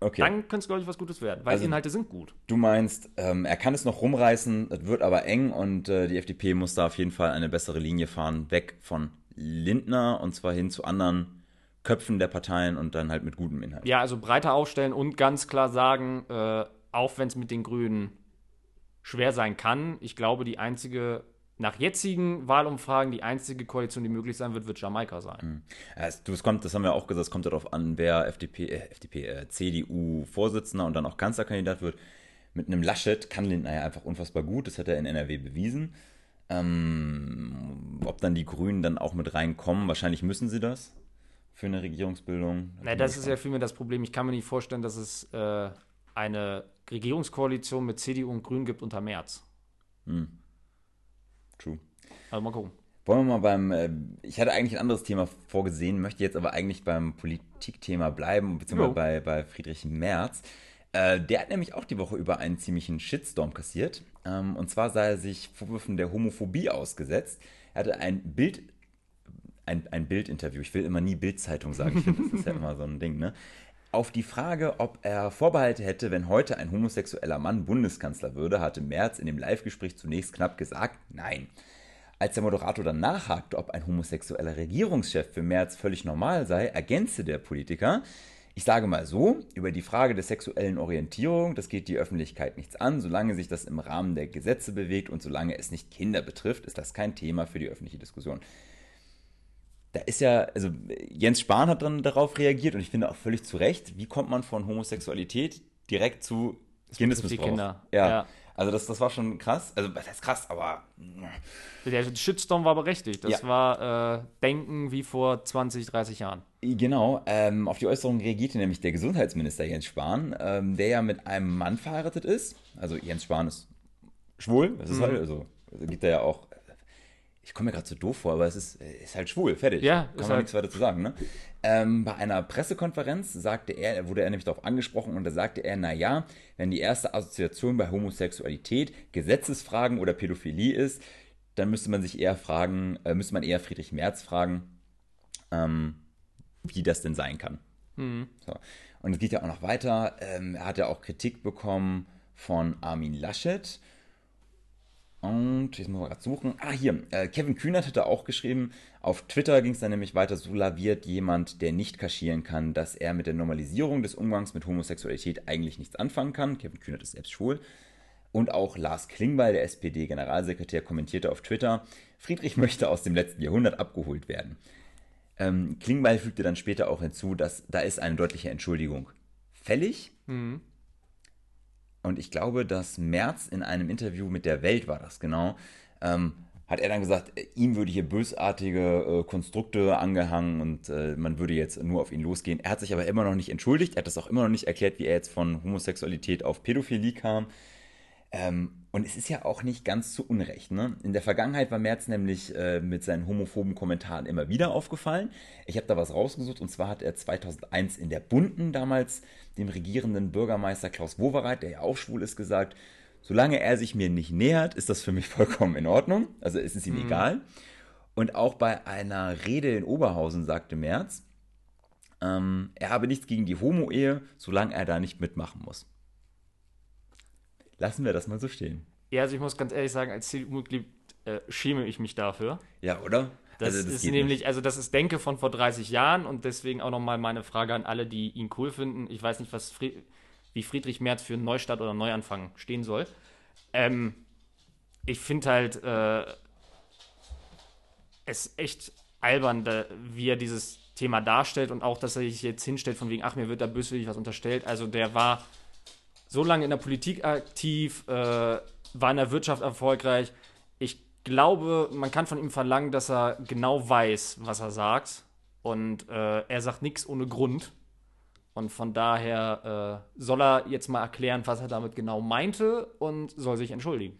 Okay. Dann könnte es, glaube ich, was Gutes werden, weil also, die Inhalte sind gut. Du meinst, ähm, er kann es noch rumreißen, es wird aber eng und äh, die FDP muss da auf jeden Fall eine bessere Linie fahren, weg von Lindner und zwar hin zu anderen Köpfen der Parteien und dann halt mit gutem Inhalt. Ja, also breiter aufstellen und ganz klar sagen, äh, auch wenn es mit den Grünen schwer sein kann, ich glaube, die einzige nach jetzigen Wahlumfragen die einzige Koalition, die möglich sein wird, wird Jamaika sein. Mhm. Also, das, kommt, das haben wir auch gesagt, es kommt darauf an, wer FDP, äh, FDP äh, CDU-Vorsitzender und dann auch Kanzlerkandidat wird. Mit einem Laschet kann Lindner ja einfach unfassbar gut, das hat er in NRW bewiesen. Ähm, ob dann die Grünen dann auch mit reinkommen, wahrscheinlich müssen sie das für eine Regierungsbildung. Na, das ist ja vielmehr das Problem. Ich kann mir nicht vorstellen, dass es äh, eine Regierungskoalition mit CDU und Grünen gibt unter März. Mhm. True. Also mal gucken. Wollen wir mal beim, äh, ich hatte eigentlich ein anderes Thema vorgesehen, möchte jetzt aber eigentlich beim Politikthema bleiben, beziehungsweise bei, bei Friedrich Merz. Äh, der hat nämlich auch die Woche über einen ziemlichen Shitstorm kassiert. Ähm, und zwar sah er sich Vorwürfen der Homophobie ausgesetzt. Er hatte ein Bild, ein, ein Bildinterview. Ich will immer nie Bildzeitung sagen. Ich finde, das ist ja immer so ein Ding, ne? Auf die Frage, ob er Vorbehalte hätte, wenn heute ein homosexueller Mann Bundeskanzler würde, hatte Merz in dem Live-Gespräch zunächst knapp gesagt, nein. Als der Moderator dann nachhakte, ob ein homosexueller Regierungschef für Merz völlig normal sei, ergänzte der Politiker, ich sage mal so, über die Frage der sexuellen Orientierung, das geht die Öffentlichkeit nichts an, solange sich das im Rahmen der Gesetze bewegt und solange es nicht Kinder betrifft, ist das kein Thema für die öffentliche Diskussion da ist ja, also Jens Spahn hat dann darauf reagiert und ich finde auch völlig zu Recht, wie kommt man von Homosexualität direkt zu Kindesmissbrauch? Kinder. Ja. ja. Also das, das war schon krass. Also das heißt krass, aber. Der Shitstorm war berechtigt. Das ja. war äh, Denken wie vor 20, 30 Jahren. Genau. Ähm, auf die Äußerung reagierte nämlich der Gesundheitsminister Jens Spahn, ähm, der ja mit einem Mann verheiratet ist. Also Jens Spahn ist schwul. Das ist mhm. halt, also gibt er ja auch ich komme mir gerade so doof vor, aber es ist, ist halt schwul, fertig. Ja, kann man halt nichts weiter zu sagen. Ne? Ähm, bei einer Pressekonferenz sagte er, wurde er nämlich darauf angesprochen und da sagte er, naja, wenn die erste Assoziation bei Homosexualität Gesetzesfragen oder Pädophilie ist, dann müsste man sich eher fragen, äh, müsste man eher Friedrich Merz fragen, ähm, wie das denn sein kann. Mhm. So. Und es geht ja auch noch weiter. Ähm, er hat ja auch Kritik bekommen von Armin Laschet und jetzt muss man gerade suchen. Ah, hier. Äh, Kevin Kühnert hatte auch geschrieben. Auf Twitter ging es dann nämlich weiter. So laviert jemand, der nicht kaschieren kann, dass er mit der Normalisierung des Umgangs mit Homosexualität eigentlich nichts anfangen kann. Kevin Kühnert ist selbst schwul. Und auch Lars Klingbeil, der SPD-Generalsekretär, kommentierte auf Twitter: Friedrich möchte aus dem letzten Jahrhundert abgeholt werden. Ähm, Klingbeil fügte dann später auch hinzu, dass da ist eine deutliche Entschuldigung fällig. Mhm. Und ich glaube, dass Merz in einem Interview mit der Welt war das genau, ähm, hat er dann gesagt, ihm würde hier bösartige äh, Konstrukte angehangen und äh, man würde jetzt nur auf ihn losgehen. Er hat sich aber immer noch nicht entschuldigt. Er hat das auch immer noch nicht erklärt, wie er jetzt von Homosexualität auf Pädophilie kam. Ähm, und es ist ja auch nicht ganz zu Unrecht. Ne? In der Vergangenheit war Merz nämlich äh, mit seinen homophoben Kommentaren immer wieder aufgefallen. Ich habe da was rausgesucht und zwar hat er 2001 in der Bunden damals dem regierenden Bürgermeister Klaus Wowereit, der ja auch schwul ist, gesagt, solange er sich mir nicht nähert, ist das für mich vollkommen in Ordnung. Also ist es ihm mhm. egal. Und auch bei einer Rede in Oberhausen sagte Merz, ähm, er habe nichts gegen die Homo-Ehe, solange er da nicht mitmachen muss. Lassen wir das mal so stehen. Ja, also ich muss ganz ehrlich sagen, als CDU-Mitglied äh, schäme ich mich dafür. Ja, oder? Das, also das ist nämlich, nicht. also das ist Denke von vor 30 Jahren und deswegen auch nochmal meine Frage an alle, die ihn cool finden. Ich weiß nicht, was Fried, wie Friedrich Merz für einen Neustart oder Neuanfang stehen soll. Ähm, ich finde halt äh, es echt albern, da, wie er dieses Thema darstellt und auch, dass er sich jetzt hinstellt von wegen, ach, mir wird da böswillig was unterstellt. Also der war so lange in der Politik aktiv, äh, war in der Wirtschaft erfolgreich. Ich glaube, man kann von ihm verlangen, dass er genau weiß, was er sagt. Und äh, er sagt nichts ohne Grund. Und von daher äh, soll er jetzt mal erklären, was er damit genau meinte und soll sich entschuldigen.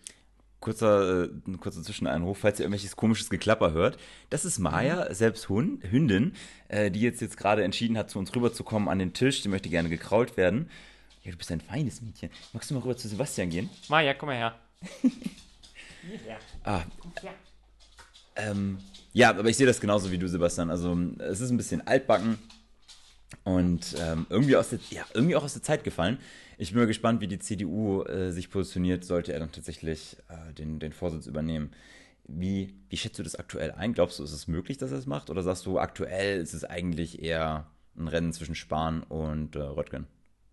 Kurzer, äh, kurzer Zwischeneinruf, falls ihr irgendwelches komisches Geklapper hört. Das ist Maya, mhm. selbst Hund, Hündin, äh, die jetzt, jetzt gerade entschieden hat, zu uns rüberzukommen an den Tisch. Die möchte gerne gekrault werden. Ja, du bist ein feines Mädchen. Magst du mal rüber zu Sebastian gehen? Maja, komm mal her. ah. Ja. Ähm, ja, aber ich sehe das genauso wie du, Sebastian. Also, es ist ein bisschen altbacken und ähm, irgendwie, aus der, ja, irgendwie auch aus der Zeit gefallen. Ich bin mal gespannt, wie die CDU äh, sich positioniert, sollte er dann tatsächlich äh, den, den Vorsitz übernehmen. Wie, wie schätzt du das aktuell ein? Glaubst du, ist es möglich, dass er es macht? Oder sagst du, aktuell ist es eigentlich eher ein Rennen zwischen Spahn und äh, Röttgen?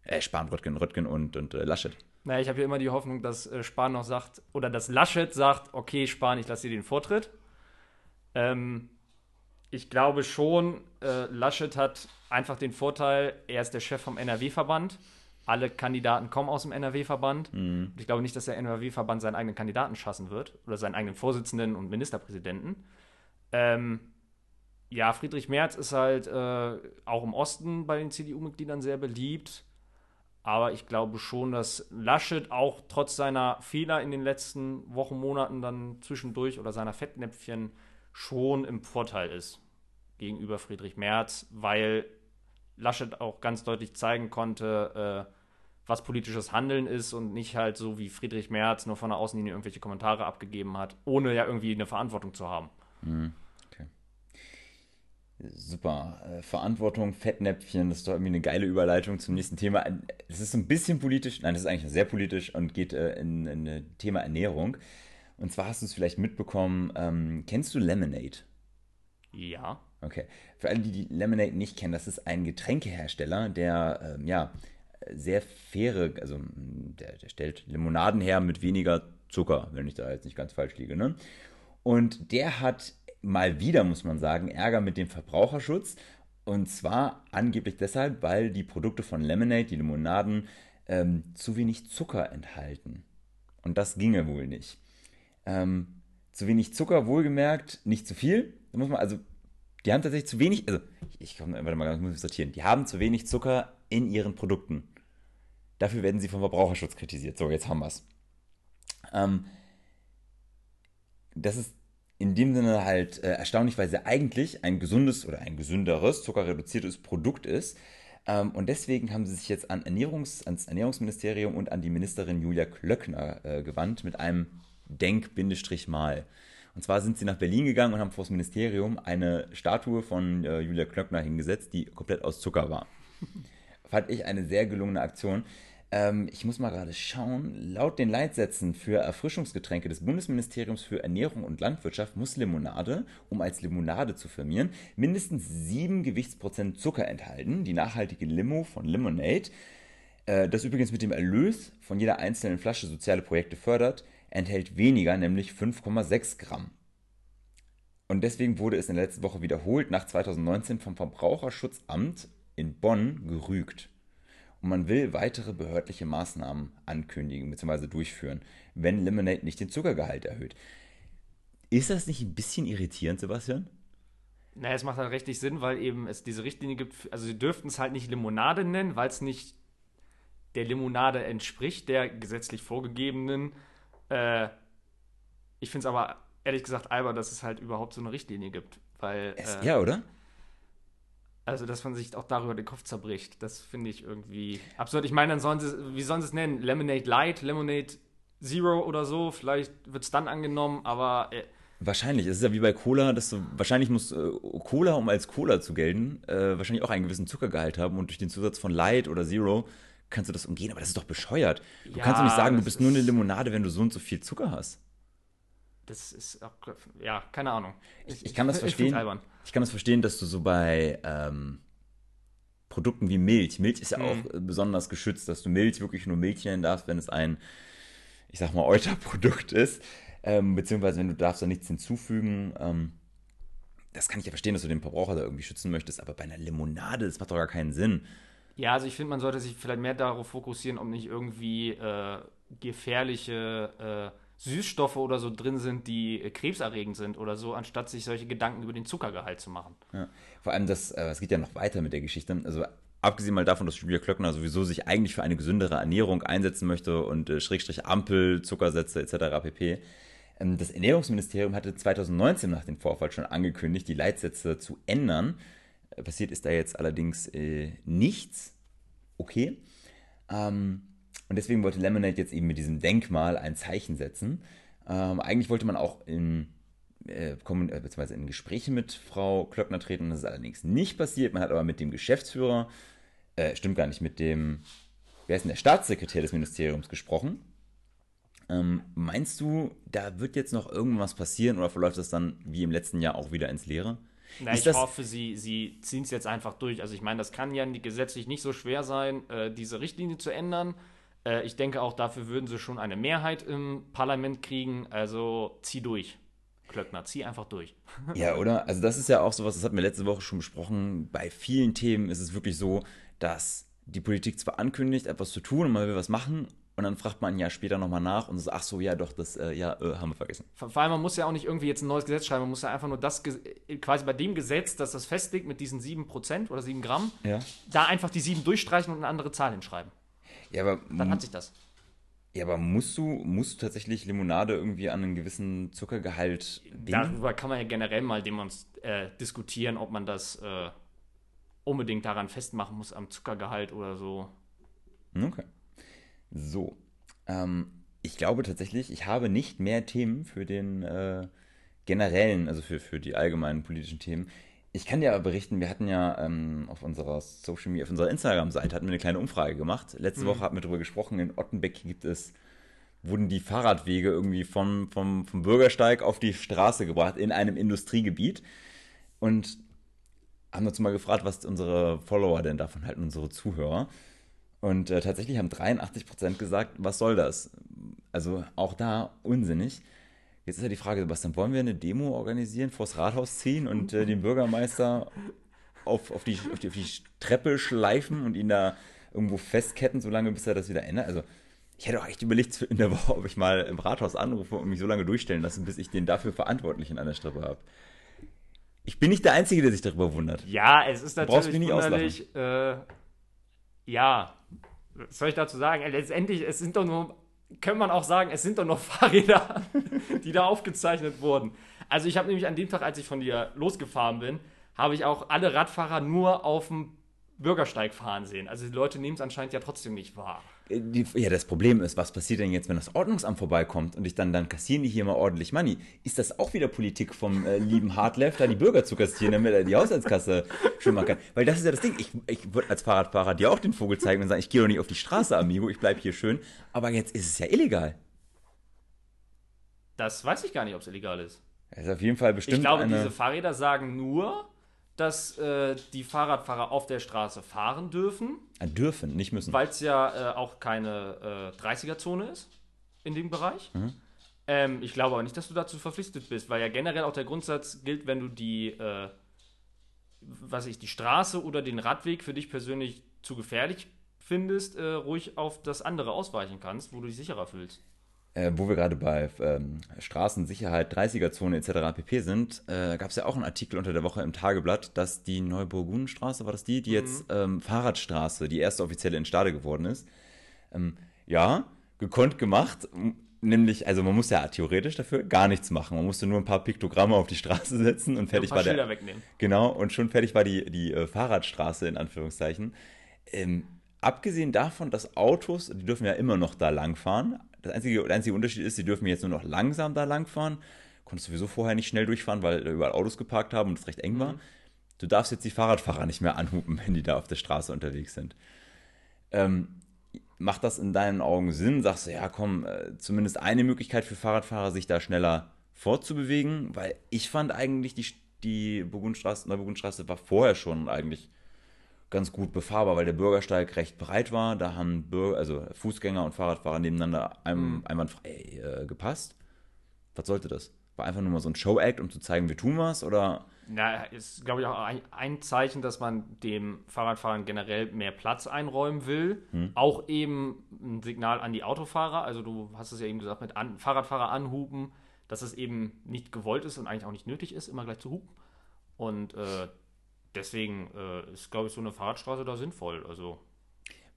Äh, Spahn, Röttgen, Röttgen und, und äh, Laschet. Naja, ich habe ja immer die Hoffnung, dass äh, Spahn noch sagt, oder dass Laschet sagt, okay, Spahn, ich lasse dir den Vortritt. Ähm, ich glaube schon, äh, Laschet hat einfach den Vorteil, er ist der Chef vom NRW-Verband. Alle Kandidaten kommen aus dem NRW-Verband. Mhm. Ich glaube nicht, dass der NRW-Verband seinen eigenen Kandidaten schassen wird oder seinen eigenen Vorsitzenden und Ministerpräsidenten. Ähm, ja, Friedrich Merz ist halt äh, auch im Osten bei den CDU-Mitgliedern sehr beliebt. Aber ich glaube schon, dass Laschet auch trotz seiner Fehler in den letzten Wochen, Monaten dann zwischendurch oder seiner Fettnäpfchen schon im Vorteil ist gegenüber Friedrich Merz, weil Laschet auch ganz deutlich zeigen konnte, äh, was politisches Handeln ist und nicht halt so wie Friedrich Merz nur von der Außenlinie irgendwelche Kommentare abgegeben hat, ohne ja irgendwie eine Verantwortung zu haben. Mhm. Super. Äh, Verantwortung, Fettnäpfchen, das ist doch irgendwie eine geile Überleitung zum nächsten Thema. Es ist so ein bisschen politisch, nein, es ist eigentlich sehr politisch und geht äh, in, in ein Thema Ernährung. Und zwar hast du es vielleicht mitbekommen, ähm, kennst du Lemonade? Ja. Okay. Für alle, die die Lemonade nicht kennen, das ist ein Getränkehersteller, der ähm, ja sehr faire, also der, der, stellt Limonaden her mit weniger Zucker, wenn ich da jetzt nicht ganz falsch liege. Ne? Und der hat mal wieder, muss man sagen, Ärger mit dem Verbraucherschutz. Und zwar angeblich deshalb, weil die Produkte von Lemonade, die Limonaden, ähm, zu wenig Zucker enthalten. Und das ginge wohl nicht. Ähm, zu wenig Zucker, wohlgemerkt, nicht zu viel. Da muss man, also, die haben tatsächlich zu wenig, also, ich komme, warte mal, ich muss sortieren. Die haben zu wenig Zucker in ihren Produkten. Dafür werden sie vom Verbraucherschutz kritisiert. So, jetzt haben wir es. Ähm, das ist in dem Sinne halt äh, sie eigentlich ein gesundes oder ein gesünderes, zuckerreduziertes Produkt ist. Ähm, und deswegen haben sie sich jetzt an Ernährungs-, ans Ernährungsministerium und an die Ministerin Julia Klöckner äh, gewandt mit einem Denk-Mal. Und zwar sind sie nach Berlin gegangen und haben vor das Ministerium eine Statue von äh, Julia Klöckner hingesetzt, die komplett aus Zucker war. Fand ich eine sehr gelungene Aktion. Ähm, ich muss mal gerade schauen. Laut den Leitsätzen für Erfrischungsgetränke des Bundesministeriums für Ernährung und Landwirtschaft muss Limonade, um als Limonade zu firmieren, mindestens 7 Gewichtsprozent Zucker enthalten. Die nachhaltige Limo von Lemonade, äh, das übrigens mit dem Erlös von jeder einzelnen Flasche soziale Projekte fördert, enthält weniger, nämlich 5,6 Gramm. Und deswegen wurde es in der letzten Woche wiederholt nach 2019 vom Verbraucherschutzamt in Bonn gerügt und man will weitere behördliche Maßnahmen ankündigen bzw. durchführen, wenn Lemonade nicht den Zuckergehalt erhöht. Ist das nicht ein bisschen irritierend, Sebastian? Naja, es macht halt richtig Sinn, weil eben es diese Richtlinie gibt. Also, sie dürften es halt nicht Limonade nennen, weil es nicht der Limonade entspricht, der gesetzlich vorgegebenen. Äh, ich finde es aber ehrlich gesagt albern, dass es halt überhaupt so eine Richtlinie gibt. Weil, Es, äh, ja, oder? Also, dass man sich auch darüber den Kopf zerbricht, das finde ich irgendwie absurd. Ich meine, dann sollen sie, wie sollen sie es nennen? Lemonade Light, Lemonade Zero oder so. Vielleicht wird es dann angenommen, aber äh, Wahrscheinlich. Es ist ja wie bei Cola, dass du, wahrscheinlich muss äh, Cola, um als Cola zu gelten, äh, wahrscheinlich auch einen gewissen Zuckergehalt haben und durch den Zusatz von Light oder Zero kannst du das umgehen. Aber das ist doch bescheuert. Du Ja, kannst doch nicht sagen, du bist nur eine Limonade, wenn du so und so viel Zucker hast. Das ist auch, ja, keine Ahnung. Ich, ich kann das ich verstehen. albern. Ich kann das verstehen, dass du so bei ähm, Produkten wie Milch, Milch ist ja Mhm. auch besonders geschützt, dass du Milch wirklich nur Milch nennen darfst, wenn es ein, ich sag mal, Euter-Produkt ist, ähm, beziehungsweise wenn du darfst da nichts hinzufügen. Ähm, das kann ich ja verstehen, dass du den Verbraucher da irgendwie schützen möchtest, aber bei einer Limonade, das macht doch gar keinen Sinn. Ja, also ich finde, man sollte sich vielleicht mehr darauf fokussieren, ob nicht irgendwie äh, gefährliche äh, Süßstoffe oder so drin sind, die äh, krebserregend sind oder so, anstatt sich solche Gedanken über den Zuckergehalt zu machen. Ja. Vor allem, das, äh, es geht ja noch weiter mit der Geschichte. Also abgesehen mal davon, dass Julia Klöckner sowieso sich eigentlich für eine gesündere Ernährung einsetzen möchte und äh, Schrägstrich Ampel, Zuckersätze etc. pp. Ähm, das Ernährungsministerium hatte 2019 nach dem Vorfall schon angekündigt, die Leitsätze zu ändern. Äh, passiert ist da jetzt allerdings äh, nichts. Okay. Ähm, und deswegen wollte Lemonade jetzt eben mit diesem Denkmal ein Zeichen setzen. Ähm, eigentlich wollte man auch in, äh, äh, beziehungsweise in Gespräche mit Frau Klöckner treten. Das ist allerdings nicht passiert. Man hat aber mit dem Geschäftsführer, äh, stimmt gar nicht, mit dem, wer ist denn der Staatssekretär des Ministeriums gesprochen. Ähm, meinst du, da wird jetzt noch irgendwas passieren oder verläuft das dann wie im letzten Jahr auch wieder ins Leere? Na, Ist ich das- hoffe, sie, sie ziehen es jetzt einfach durch. Also ich meine, das kann ja gesetzlich nicht so schwer sein, äh, diese Richtlinie zu ändern. Äh, ich denke auch, dafür würden sie schon eine Mehrheit im Parlament kriegen. Also zieh durch, Klöckner, zieh einfach durch. Ja, oder? Also das ist ja auch sowas, das hatten wir letzte Woche schon besprochen. Bei vielen Themen ist es wirklich so, dass die Politik zwar ankündigt, etwas zu tun und man will was machen und dann fragt man ein Jahr später nochmal nach und so, ach so, ja doch, das äh, ja, äh, haben wir vergessen. Vor allem, man muss ja auch nicht irgendwie jetzt ein neues Gesetz schreiben, man muss ja einfach nur das, äh, quasi bei dem Gesetz, das das festlegt mit diesen 7% oder 7 Gramm, Ja. da einfach die 7 durchstreichen und eine andere Zahl hinschreiben. Ja, aber, Dann hat sich das. ja, aber musst du, musst du tatsächlich Limonade irgendwie an einen gewissen Zuckergehalt binden? Darüber kann man ja generell mal äh, diskutieren, ob man das äh, unbedingt daran festmachen muss, am Zuckergehalt oder so. Okay. So. Ähm, ich glaube tatsächlich, ich habe nicht mehr Themen für den äh, generellen, also für, für die allgemeinen politischen Themen. Ich kann dir aber berichten, wir hatten ja ähm, auf unserer Social Media, auf unserer Instagram-Seite hatten wir eine kleine Umfrage gemacht. Letzte Woche hatten wir darüber gesprochen, in Ottenbeck gibt es, wurden die Fahrradwege irgendwie vom, vom, vom Bürgersteig auf die Straße gebracht in einem Industriegebiet. Und haben uns mal gefragt, was unsere Follower denn davon halten, unsere Zuhörer. Und äh, tatsächlich haben 83% gesagt, was soll das? Also auch da unsinnig. Jetzt ist ja die Frage, Sebastian, wollen wir eine Demo organisieren, vors Rathaus ziehen und äh, den Bürgermeister auf, auf, die, auf, die, auf die Treppe schleifen und ihn da irgendwo festketten, solange bis er das wieder ändert? Also ich hätte auch echt überlegt in der Woche, ob ich mal im Rathaus anrufe und mich so lange durchstellen lassen, bis ich den dafür Verantwortlichen an der Strippe habe. Ich bin nicht der Einzige, der sich darüber wundert. Ja, es ist natürlich mich nicht wunderlich. Äh, ja, was soll ich dazu sagen? Letztendlich, es sind doch nur, kann man auch sagen, es sind doch nur Fahrräder, die da aufgezeichnet wurden. Also ich habe nämlich an dem Tag, als ich von dir losgefahren bin, habe ich auch alle Radfahrer nur auf dem Bürgersteig fahren sehen. Also die Leute nehmen es anscheinend ja trotzdem nicht wahr. Die, ja, das Problem ist, was passiert denn jetzt, wenn das Ordnungsamt vorbeikommt und ich dann, dann kassieren die hier mal ordentlich Money? Ist das auch wieder Politik vom äh, lieben Hardleft, da die Bürger zu kassieren, damit er die Haushaltskasse schön machen kann? Weil das ist ja das Ding. Ich, ich würde als Fahrradfahrer dir auch den Vogel zeigen und sagen, ich gehe doch nicht auf die Straße, Amigo, ich bleib hier schön. Aber jetzt ist es ja illegal. Das weiß ich gar nicht, ob es illegal ist. Das ist auf jeden Fall bestimmt Ich glaube, eine... diese Fahrräder sagen nur, dass äh, die Fahrradfahrer auf der Straße fahren dürfen. Ah, dürfen, nicht müssen. weil es ja äh, auch keine äh, 30er-Zone ist in dem Bereich. Ähm, ich glaube aber nicht, dass du dazu verpflichtet bist, weil ja generell auch der Grundsatz gilt, wenn du die, äh, was ich, die Straße oder den Radweg für dich persönlich zu gefährlich findest, äh, ruhig auf das andere ausweichen kannst, wo du dich sicherer fühlst. Äh, wo wir gerade bei ähm, Straßensicherheit, 30er-Zone etc. pp. sind, äh, gab es ja auch einen Artikel unter der Woche im Tageblatt, dass die Neuburgundenstraße, war das die, die jetzt ähm, Fahrradstraße, die erste offizielle in Stade geworden ist. Ähm, ja, gekonnt gemacht. Nämlich, also man muss ja theoretisch dafür gar nichts machen. Man musste nur ein paar Piktogramme auf die Straße setzen und fertig ein paar war der. Schilder wegnehmen. Genau, und schon fertig war die, die äh, Fahrradstraße in Anführungszeichen. Ähm, abgesehen davon, dass Autos, die dürfen ja immer noch da langfahren. Das einzige, der einzige Unterschied ist, sie dürfen jetzt nur noch langsam da langfahren. Konntest sowieso vorher nicht schnell durchfahren, weil überall Autos geparkt haben und es recht eng war. Du darfst jetzt die Fahrradfahrer nicht mehr anhupen, wenn die da auf der Straße unterwegs sind. Ähm, macht das in deinen Augen Sinn? Sagst du, ja, komm, äh, zumindest eine Möglichkeit für Fahrradfahrer, sich da schneller fortzubewegen? Weil ich fand eigentlich, die, die Burgundstraße, Neuburgundstraße war vorher schon eigentlich ganz gut befahrbar, weil der Bürgersteig recht breit war. Da haben Bürger, also Fußgänger und Fahrradfahrer nebeneinander ein, einwandfrei äh, gepasst. Was sollte das? War einfach nur mal so ein Show-Act, um zu zeigen, wir tun was? Oder Na, ist, glaube ich, auch ein, ein Zeichen, dass man dem Fahrradfahrern generell mehr Platz einräumen will. Auch eben ein Signal an die Autofahrer. Also du hast es ja eben gesagt, mit an, Fahrradfahrer anhupen, dass es eben nicht gewollt ist und eigentlich auch nicht nötig ist, immer gleich zu hupen. Und äh, deswegen äh, ist, glaube ich, so eine Fahrradstraße da sinnvoll. Also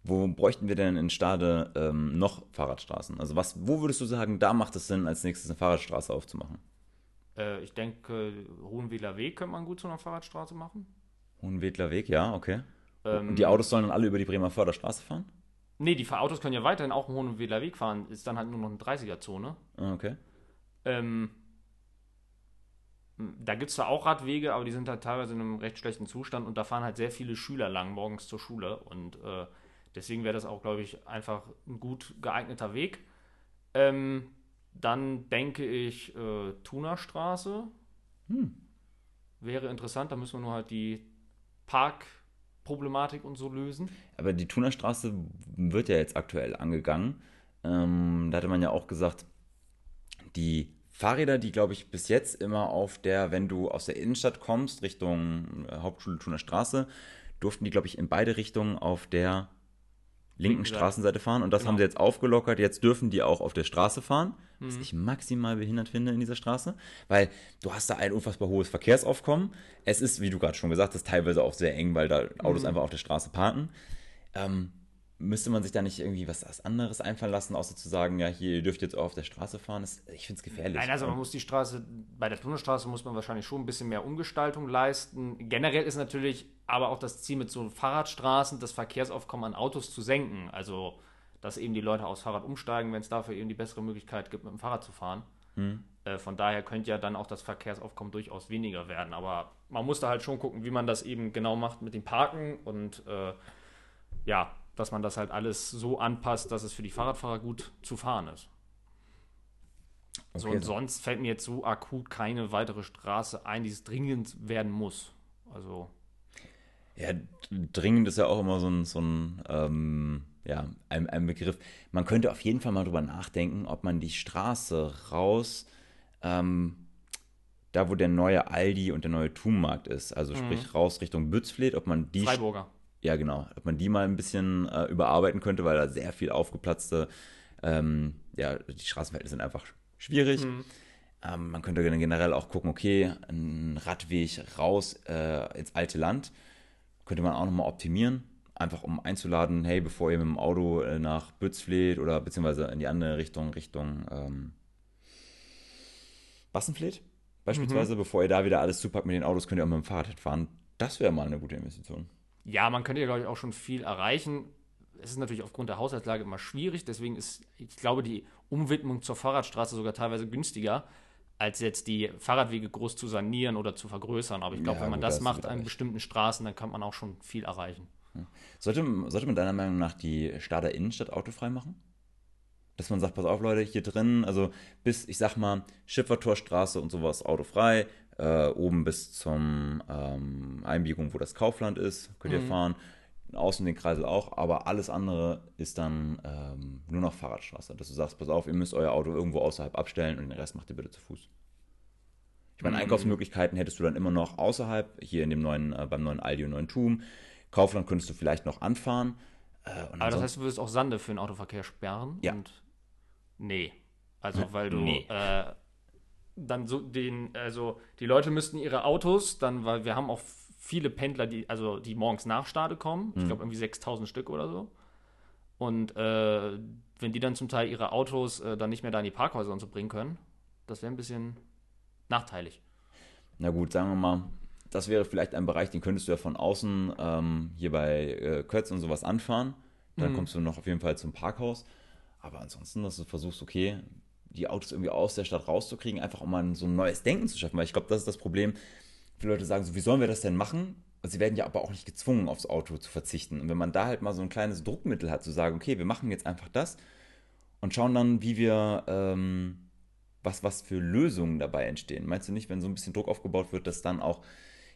wo bräuchten wir denn in Stade ähm, noch Fahrradstraßen? Also was, wo würdest du sagen, da macht es Sinn, als nächstes eine Fahrradstraße aufzumachen? äh, ich denke, Hohenwedler Weg könnte man gut zu einer Fahrradstraße machen. Hohenwedler Weg, ja, okay. Ähm, Und die Autos sollen dann alle über die Bremer Förderstraße fahren? Nee, die Autos können ja weiterhin auch einen Hohenwedler Weg fahren. Ist dann halt nur noch eine 30er-Zone. Ah, Okay. Ähm, da gibt es zwar auch Radwege, aber die sind halt teilweise in einem recht schlechten Zustand und da fahren halt sehr viele Schüler lang morgens zur Schule und äh, deswegen wäre das auch, glaube ich, einfach ein gut geeigneter Weg. Ähm, dann denke ich, äh, Thunerstraße wäre interessant, da müssen wir nur halt die Parkproblematik und so lösen. Aber die Thunerstraße wird ja jetzt aktuell angegangen. Ähm, da hatte man ja auch gesagt, die Fahrräder, die glaube ich bis jetzt immer auf der, wenn du aus der Innenstadt kommst, Richtung äh, Hauptschule Thuner Straße, durften die glaube ich in beide Richtungen auf der linken Linken Seite. Straßenseite fahren. Und das Genau. haben sie jetzt aufgelockert. Jetzt dürfen die auch auf der Straße fahren, was ich maximal behindert finde in dieser Straße, weil du hast da ein unfassbar hohes Verkehrsaufkommen. Es ist, wie du gerade schon gesagt hast, teilweise auch sehr eng, weil da Autos einfach auf der Straße parken. Ähm, müsste man sich da nicht irgendwie was, was anderes einfallen lassen, außer zu sagen, ja, hier, ihr dürft jetzt auch auf der Straße fahren? Das, ich finde es gefährlich. Nein, also man muss die Straße, bei der Tunnelstraße muss man wahrscheinlich schon ein bisschen mehr Umgestaltung leisten. Generell ist natürlich aber auch das Ziel mit so Fahrradstraßen, das Verkehrsaufkommen an Autos zu senken. Also, dass eben die Leute aufs Fahrrad umsteigen, wenn es dafür eben die bessere Möglichkeit gibt, mit dem Fahrrad zu fahren. Äh, von daher könnte ja dann auch das Verkehrsaufkommen durchaus weniger werden. Aber man muss da halt schon gucken, wie man das eben genau macht mit dem Parken und äh, ja, dass man das halt alles so anpasst, dass es für die Fahrradfahrer gut zu fahren ist. So, Okay, und sonst fällt mir jetzt so akut keine weitere Straße ein, die es dringend werden muss. Also, Ja, dringend ist ja auch immer so ein, so ein ähm, ja, ein, ein Begriff. Man könnte auf jeden Fall mal drüber nachdenken, ob man die Straße raus, ähm, da wo der neue Aldi und der neue Thunmarkt ist, also sprich raus Richtung Bützfleet, ob man die, Freiburger. Ja genau, ob man die mal ein bisschen äh, überarbeiten könnte, weil da sehr viel aufgeplatzte, ähm, ja, die Straßenverhältnisse sind einfach schwierig. Ähm, man könnte generell auch gucken, okay, ein Radweg raus äh, ins alte Land könnte man auch nochmal optimieren. Einfach um einzuladen, hey, bevor ihr mit dem Auto äh, nach Bützfleet oder beziehungsweise in die andere Richtung, Richtung ähm, Bassenfleet beispielsweise, bevor ihr da wieder alles zupackt mit den Autos, könnt ihr auch mit dem Fahrrad fahren. Das wäre mal eine gute Investition. Ja, man könnte ja, glaube ich, auch schon viel erreichen. Es ist natürlich aufgrund der Haushaltslage immer schwierig, deswegen ist, ich glaube, die Umwidmung zur Fahrradstraße sogar teilweise günstiger, als jetzt die Fahrradwege groß zu sanieren oder zu vergrößern. Aber ich glaube, Ja, wenn man gut, da das du macht an recht. bestimmten Straßen, dann kann man auch schon viel erreichen. Sollte, sollte man deiner Meinung nach die Stader Innenstadt autofrei machen? Dass man sagt, pass auf Leute, hier drin, also bis, ich sag mal, Schiffertorstraße und sowas autofrei, äh, oben bis zum ähm, Einbiegung, wo das Kaufland ist, könnt ihr fahren, außen den Kreisel auch, aber alles andere ist dann ähm, nur noch Fahrradstraße. Dass du sagst, pass auf, ihr müsst euer Auto irgendwo außerhalb abstellen und den Rest macht ihr bitte zu Fuß. Ich meine, Einkaufsmöglichkeiten hättest du dann immer noch außerhalb, hier in dem neuen, äh, beim neuen Aldi und neuen Tum. Kaufland könntest du vielleicht noch anfahren. Äh, Aber das heißt, du würdest auch Sande für den Autoverkehr sperren? Ja. Nee. Also, weil du Nee. äh, dann so den, also die Leute müssten ihre Autos, dann, weil wir haben auch viele Pendler, die, also die morgens nach Stade kommen, Mhm. ich glaube irgendwie 6000 Stück oder so. Und äh, wenn die dann zum Teil ihre Autos äh, dann nicht mehr da in die Parkhäuser und so bringen können, das wäre ein bisschen nachteilig. Na gut, sagen wir mal, das wäre vielleicht ein Bereich, den könntest du ja von außen ähm, hier bei äh, Kötz und sowas anfahren. Dann Mhm. kommst du noch auf jeden Fall zum Parkhaus. Aber ansonsten, dass du versuchst, okay, die Autos irgendwie aus der Stadt rauszukriegen, einfach um mal so ein neues Denken zu schaffen. Weil ich glaube, das ist das Problem. Viele Leute sagen so, wie sollen wir das denn machen? Und sie werden ja aber auch nicht gezwungen, aufs Auto zu verzichten. Und wenn man da halt mal so ein kleines Druckmittel hat, zu sagen, okay, wir machen jetzt einfach das und schauen dann, wie wir, ähm, was, was für Lösungen dabei entstehen. Meinst du nicht, wenn so ein bisschen Druck aufgebaut wird, dass dann auch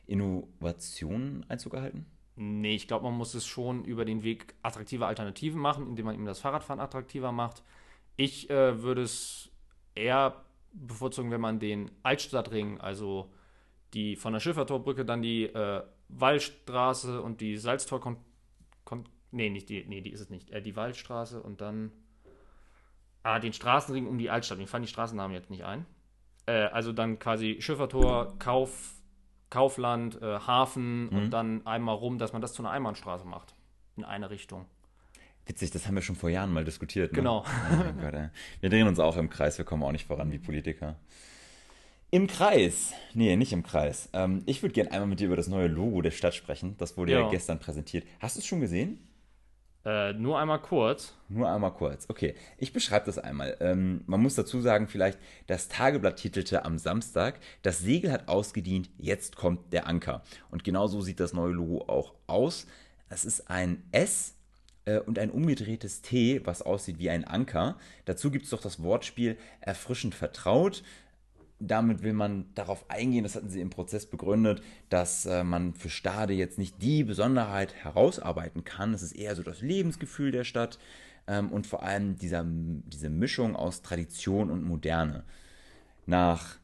Innovationen Einzug erhalten? Nee, ich glaube, man muss es schon über den Weg attraktive Alternativen machen, indem man ihm das Fahrradfahren attraktiver macht. Ich äh, würde es eher bevorzugen, wenn man den Altstadtring, also die von der Schiffertorbrücke dann die äh, Wallstraße und die Salztor nee, nicht die, nee, die ist es nicht. Äh, die Waldstraße und dann ah, den Straßenring um die Altstadt. Mir fallen die Straßennamen jetzt nicht ein. Äh, also dann quasi Schiffertor, Kauf, Kaufland, äh, Hafen und dann einmal rum, dass man das zu einer Einbahnstraße macht. In eine Richtung. Witzig, das haben wir schon vor Jahren mal diskutiert. Ne? Genau. Oh Gott. Wir drehen uns auch im Kreis, wir kommen auch nicht voran wie Politiker. Im Kreis? Nee, nicht im Kreis. Ähm, ich würde gerne einmal mit dir über das neue Logo der Stadt sprechen. Das wurde ja, Ja. gestern präsentiert. Hast du es schon gesehen? Äh, nur einmal kurz. Nur einmal kurz. Okay, ich beschreibe das einmal. Ähm, man muss dazu sagen, vielleicht, das Tageblatt titelte am Samstag, das Segel hat ausgedient, jetzt kommt der Anker. Und genau so sieht das neue Logo auch aus. Es ist ein S äh, und ein umgedrehtes T, was aussieht wie ein Anker. Dazu gibt es doch das Wortspiel erfrischend vertraut damit will man darauf eingehen, das hatten sie im Prozess begründet, dass äh, man für Stade jetzt nicht die Besonderheit herausarbeiten kann. Es ist eher so das Lebensgefühl der Stadt ähm, und vor allem dieser, diese Mischung aus Tradition und Moderne. Nach,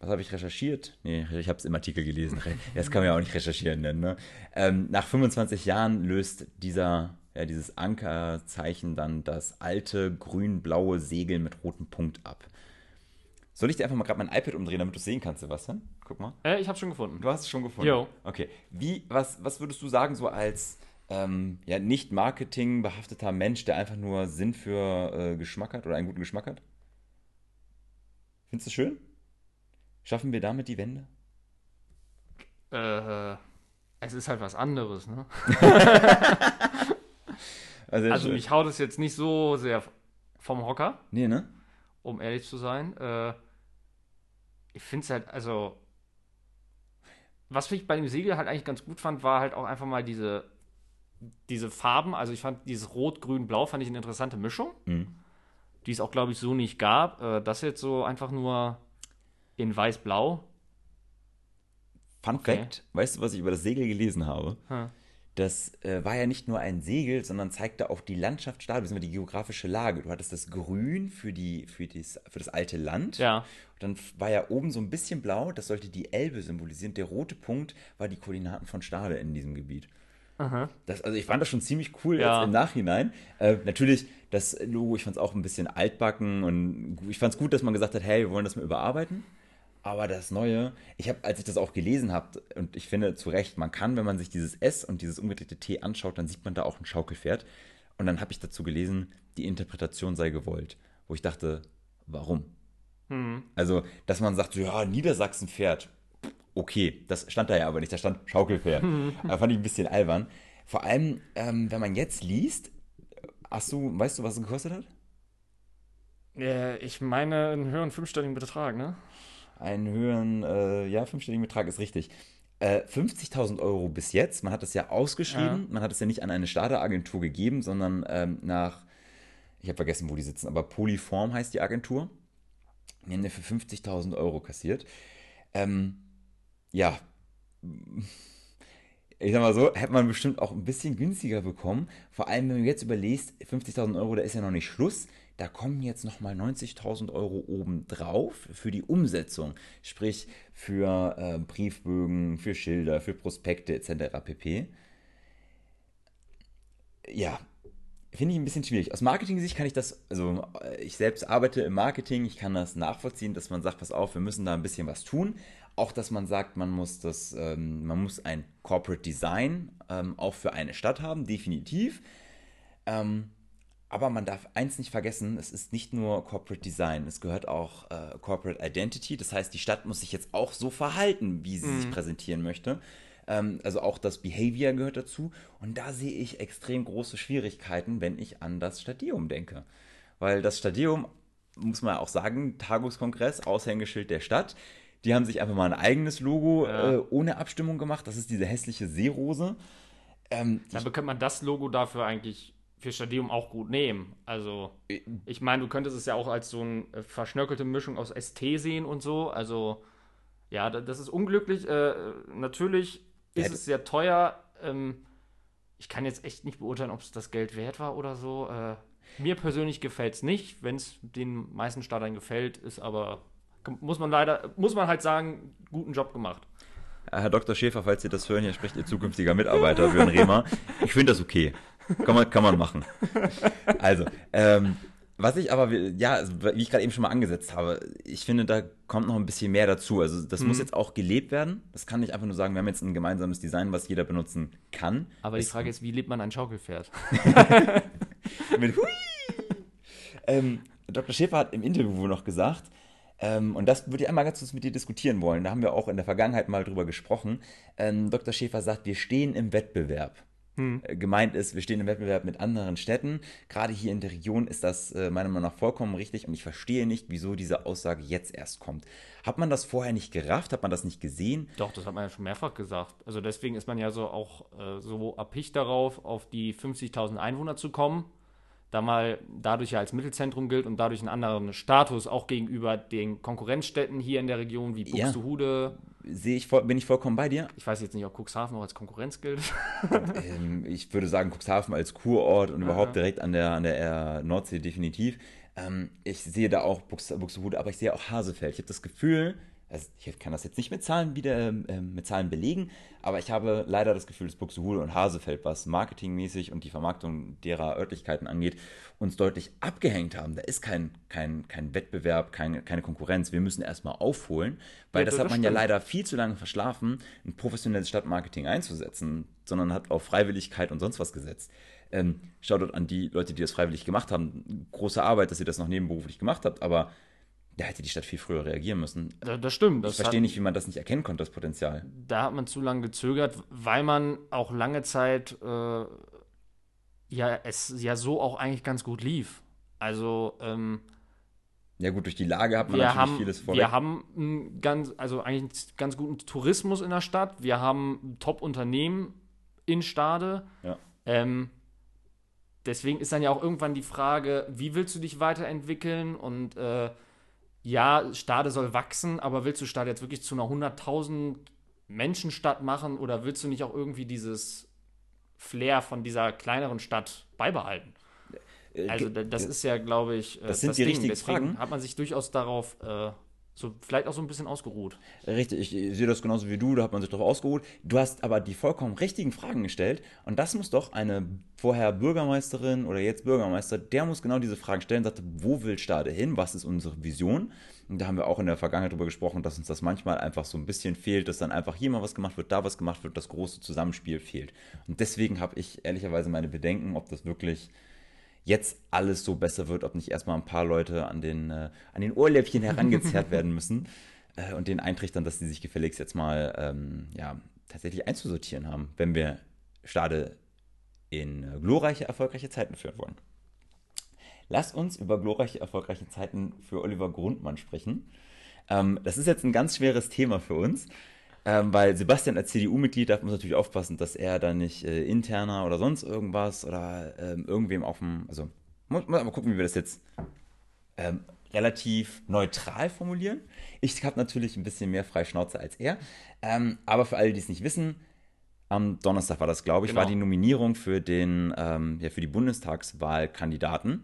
was habe ich recherchiert? Nee, ich habe es im Artikel gelesen. Das kann man ja auch nicht recherchieren nennen. Ne? Ähm, nach 25 Jahren löst dieser, ja, dieses Ankerzeichen dann das alte grün-blaue Segel mit rotem Punkt ab. Soll ich dir einfach mal gerade mein iPad umdrehen, damit du es sehen kannst, Sebastian? Guck mal. Äh, ich habe schon gefunden. Du hast es schon gefunden. Jo. Okay. Wie, was, was würdest du sagen, so als ähm, ja, nicht Marketing behafteter Mensch, der einfach nur Sinn für äh, Geschmack hat oder einen guten Geschmack hat? Findest du schön? Schaffen wir damit die Wende? Äh, es ist halt was anderes, ne? Also, Also mich haut es jetzt nicht so sehr vom Hocker, Nee, ne? um ehrlich zu sein. Äh, ich finde es halt, also. Was ich bei dem Segel halt eigentlich ganz gut fand, war halt auch einfach mal diese, diese Farben. Also ich fand dieses Rot, Grün, Blau fand ich eine interessante Mischung, Mhm. die es auch, glaube ich, so nicht gab. Äh, das jetzt so einfach nur in Weiß-Blau. Fun Okay. Fact: Weißt du, was ich über das Segel gelesen habe? Hm. Das äh, war ja nicht nur ein Segel, sondern zeigte auch die Landschaft Stade, bzw. die geografische Lage. Du hattest das Grün für, die, für, dies, für das alte Land. Ja. Und dann war ja oben so ein bisschen blau, das sollte die Elbe symbolisieren. Der rote Punkt war die Koordinaten von Stade in diesem Gebiet. Das, also ich fand das schon ziemlich cool Ja. jetzt im Nachhinein. Äh, natürlich, das Logo, ich fand es auch ein bisschen altbacken und ich fand es gut, dass man gesagt hat, hey, wir wollen das mal überarbeiten. Aber das Neue, ich habe, als ich das auch gelesen habe, und ich finde zu Recht, man kann, wenn man sich dieses S und dieses umgedrehte T anschaut, dann sieht man da auch ein Schaukelpferd. Und dann habe ich dazu gelesen, die Interpretation sei gewollt. Wo ich dachte, warum? Also, dass man sagt, ja, Niedersachsen fährt. Okay, das stand da ja aber nicht, da stand Schaukelpferd. da fand ich ein bisschen albern. Vor allem, ähm, wenn man jetzt liest, hast du, weißt du, was es gekostet hat? Äh, ich meine einen höheren fünfstelligen Betrag, ne? Einen höheren, äh, ja, fünfstelligen Betrag ist richtig. Äh, 50.000 Euro bis jetzt. Man hat das ja ausgeschrieben. Man hat es ja nicht an eine Starteragentur gegeben, sondern ähm, nach, ich habe vergessen, wo die sitzen, aber Polyform heißt die Agentur. Die haben ja für 50.000 Euro kassiert. Ähm, ja, ich sag mal so, hätte man bestimmt auch ein bisschen günstiger bekommen. Vor allem, wenn du jetzt überlegst, 50.000 Euro, da ist ja noch nicht Schluss. Da kommen jetzt nochmal 90.000 Euro obendrauf für die Umsetzung. Sprich, für äh, Briefbögen, für Schilder, für Prospekte etc. pp. Ja, finde ich ein bisschen schwierig. Aus Marketing-Sicht kann ich das, also äh, ich selbst arbeite im Marketing, ich kann das nachvollziehen, dass man sagt, pass auf, wir müssen da ein bisschen was tun. Auch, dass man sagt, man muss das, ähm, man muss ein Corporate Design ähm, auch für eine Stadt haben, definitiv. Ähm, aber man darf eins nicht vergessen, es ist nicht nur Corporate Design, es gehört auch äh, Corporate Identity. Das heißt, die Stadt muss sich jetzt auch so verhalten, wie sie mhm. sich präsentieren möchte. Ähm, also auch das Behavior gehört dazu. Und da sehe ich extrem große Schwierigkeiten, wenn ich an das Stadium denke. Weil das Stadium, muss man auch sagen, Tagungskongress, Aushängeschild der Stadt. Die haben sich einfach mal ein eigenes Logo ja. äh, ohne Abstimmung gemacht. Das ist diese hässliche Seerose. Ähm, Dann könnte man das Logo dafür eigentlich für Stadium auch gut nehmen. Also, äh, ich meine, du könntest es ja auch als so eine äh, verschnörkelte Mischung aus ST sehen und so. Also, ja, das ist unglücklich. Äh, natürlich ist es sehr teuer. Ähm, ich kann jetzt echt nicht beurteilen, ob es das Geld wert war oder so. Äh, mir persönlich gefällt es nicht. Wenn es den meisten Startern gefällt, ist aber, muss man leider, muss man halt sagen, guten Job gemacht. Herr Dr. Schäfer, falls Sie das hören, hier spricht Ihr zukünftiger Mitarbeiter, Björn Rehmer. Ich finde das okay. Kann man, kann man machen. Also, ähm, was ich aber, ja, also, wie ich gerade eben schon mal angesetzt habe, ich finde, da kommt noch ein bisschen mehr dazu. Also das mhm. muss jetzt auch gelebt werden. Das kann nicht einfach nur sagen, wir haben jetzt ein gemeinsames Design, was jeder benutzen kann. Aber die Frage ist, wie lebt man ein Schaukelpferd? Mit Hui! ähm, Dr. Schäfer hat im Interview noch gesagt, ähm, und das würde ich einmal ganz kurz mit dir diskutieren wollen. Da haben wir auch in der Vergangenheit mal drüber gesprochen. Ähm, Dr. Schäfer sagt, wir stehen im Wettbewerb. Hm. Äh, gemeint ist, wir stehen im Wettbewerb mit anderen Städten. Gerade hier in der Region ist das äh, meiner Meinung nach vollkommen richtig und ich verstehe nicht, wieso diese Aussage jetzt erst kommt. Hat man das vorher nicht gerafft? Hat man das nicht gesehen? Doch, das hat man ja schon mehrfach gesagt. Also deswegen ist man ja so auch äh, so erpicht darauf, auf die 50.000 Einwohner zu kommen da mal dadurch ja als Mittelzentrum gilt und dadurch einen anderen Status auch gegenüber den Konkurrenzstädten hier in der Region wie Buxtehude. Ja, sehe ich, bin ich vollkommen bei dir. Ich weiß jetzt nicht, ob Cuxhaven auch als Konkurrenz gilt. ähm, ich würde sagen, Cuxhaven als Kurort und ja. überhaupt direkt an der, an der Nordsee definitiv. Ähm, ich sehe da auch Buxtehude, aber ich sehe auch Hasefeld. Ich habe das Gefühl, also ich kann das jetzt nicht mit Zahlen wieder äh, mit Zahlen belegen, aber ich habe leider das Gefühl, dass Buxtehude und Hasefeld, was marketingmäßig und die Vermarktung derer Örtlichkeiten angeht, uns deutlich abgehängt haben. Da ist kein, kein, kein Wettbewerb, kein, keine Konkurrenz. Wir müssen erstmal aufholen, weil ja, das, das, hat man stimmt. ja leider viel zu lange verschlafen, ein professionelles Stadtmarketing einzusetzen, sondern hat auf Freiwilligkeit und sonst was gesetzt. Ähm, Shoutout an die Leute, die das freiwillig gemacht haben. Große Arbeit, dass ihr das noch nebenberuflich gemacht habt, aber da hätte die Stadt viel früher reagieren müssen. Das, stimmt. Das ich verstehe nicht, wie man das nicht erkennen konnte, das Potenzial. Da hat man zu lange gezögert, weil man auch lange Zeit äh, ja es ja so auch eigentlich ganz gut lief. Also ähm, ja gut, durch die Lage hat man natürlich haben, vieles vor. Wir haben einen ganz, also eigentlich einen ganz guten Tourismus in der Stadt. Wir haben Top-Unternehmen in Stade. Ja. Ähm, deswegen ist dann ja auch irgendwann die Frage, wie willst du dich weiterentwickeln und äh, ja, Stade soll wachsen, aber willst du Stade jetzt wirklich zu einer 100.000 Menschenstadt machen oder willst du nicht auch irgendwie dieses Flair von dieser kleineren Stadt beibehalten? Äh, also das ist ja, glaube ich, äh, das sind das die Ding. richtigen Deswegen Fragen. hat man sich durchaus darauf äh, so, vielleicht auch so ein bisschen ausgeruht. Richtig, ich sehe das genauso wie du, da hat man sich darauf ausgeruht. Du hast aber die vollkommen richtigen Fragen gestellt und das muss doch eine vorher Bürgermeisterin oder jetzt Bürgermeister, der muss genau diese Fragen stellen, sagt, wo will Stade hin, was ist unsere Vision? Und da haben wir auch in der Vergangenheit darüber gesprochen, dass uns das manchmal einfach so ein bisschen fehlt, dass dann einfach hier mal was gemacht wird, da was gemacht wird, das große Zusammenspiel fehlt. Und deswegen habe ich ehrlicherweise meine Bedenken, ob das wirklich jetzt alles so besser wird, ob nicht erstmal ein paar Leute an den, äh, an den Ohrläppchen herangezerrt werden müssen äh, und den eintrichtern, dass sie sich gefälligst jetzt mal ähm, ja, tatsächlich einzusortieren haben, wenn wir Stade in äh, glorreiche, erfolgreiche Zeiten führen wollen. Lasst uns über glorreiche, erfolgreiche Zeiten für Oliver Grundmann sprechen. Ähm, das ist jetzt ein ganz schweres Thema für uns. Ähm, weil Sebastian als CDU-Mitglied darf man natürlich aufpassen, dass er da nicht äh, interner oder sonst irgendwas oder ähm, irgendwem auf dem, also muss, muss mal gucken, wie wir das jetzt ähm, relativ neutral formulieren. Ich habe natürlich ein bisschen mehr Freischnauze als er, ähm, aber für alle, die es nicht wissen, am Donnerstag war das, glaube ich, genau. war die Nominierung für den, ähm, ja, für die Bundestagswahlkandidaten.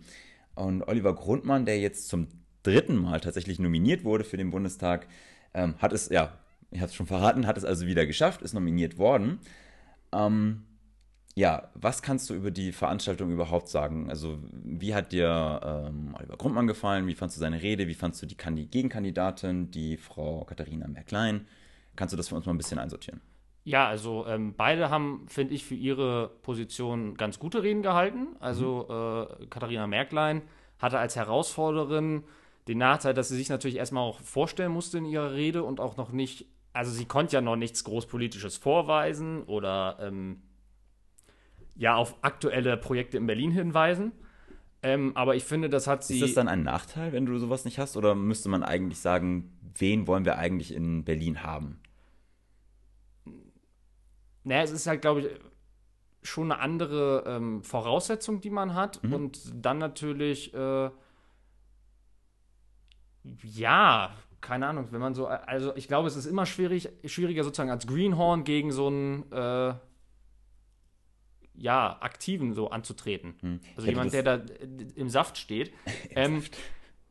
Und Oliver Grundmann, der jetzt zum dritten Mal tatsächlich nominiert wurde für den Bundestag, ähm, hat es ja ich habe es schon verraten, hat es also wieder geschafft, ist nominiert worden. Ähm, ja, was kannst du über die Veranstaltung überhaupt sagen? Also, wie hat dir ähm, Oliver Grundmann gefallen? Wie fandst du seine Rede? Wie fandst du die Kandi Gegenkandidatin, die Frau Katharina Merklein? Kannst du das für uns mal ein bisschen einsortieren? Ja, also ähm, beide haben, finde ich, für ihre Position ganz gute Reden gehalten. Also mhm. äh, Katharina Merklein hatte als Herausforderin den Nachteil, dass sie sich natürlich erstmal auch vorstellen musste in ihrer Rede und auch noch nicht, also sie konnte ja noch nichts Großpolitisches vorweisen oder ähm, ja auf aktuelle Projekte in Berlin hinweisen. Ähm, aber ich finde, das hat sie. Ist das dann ein Nachteil, wenn du sowas nicht hast? Oder müsste man eigentlich sagen, wen wollen wir eigentlich in Berlin haben? Naja, es ist halt, glaube ich, schon eine andere ähm, Voraussetzung, die man hat. Mhm. Und dann natürlich, äh, ja, keine Ahnung, wenn man so, also ich glaube, es ist immer schwierig, schwieriger sozusagen als Greenhorn gegen so einen, äh, ja, Aktiven so anzutreten. Hm. Also jemand, der da im Saft steht. Im ähm, Saft.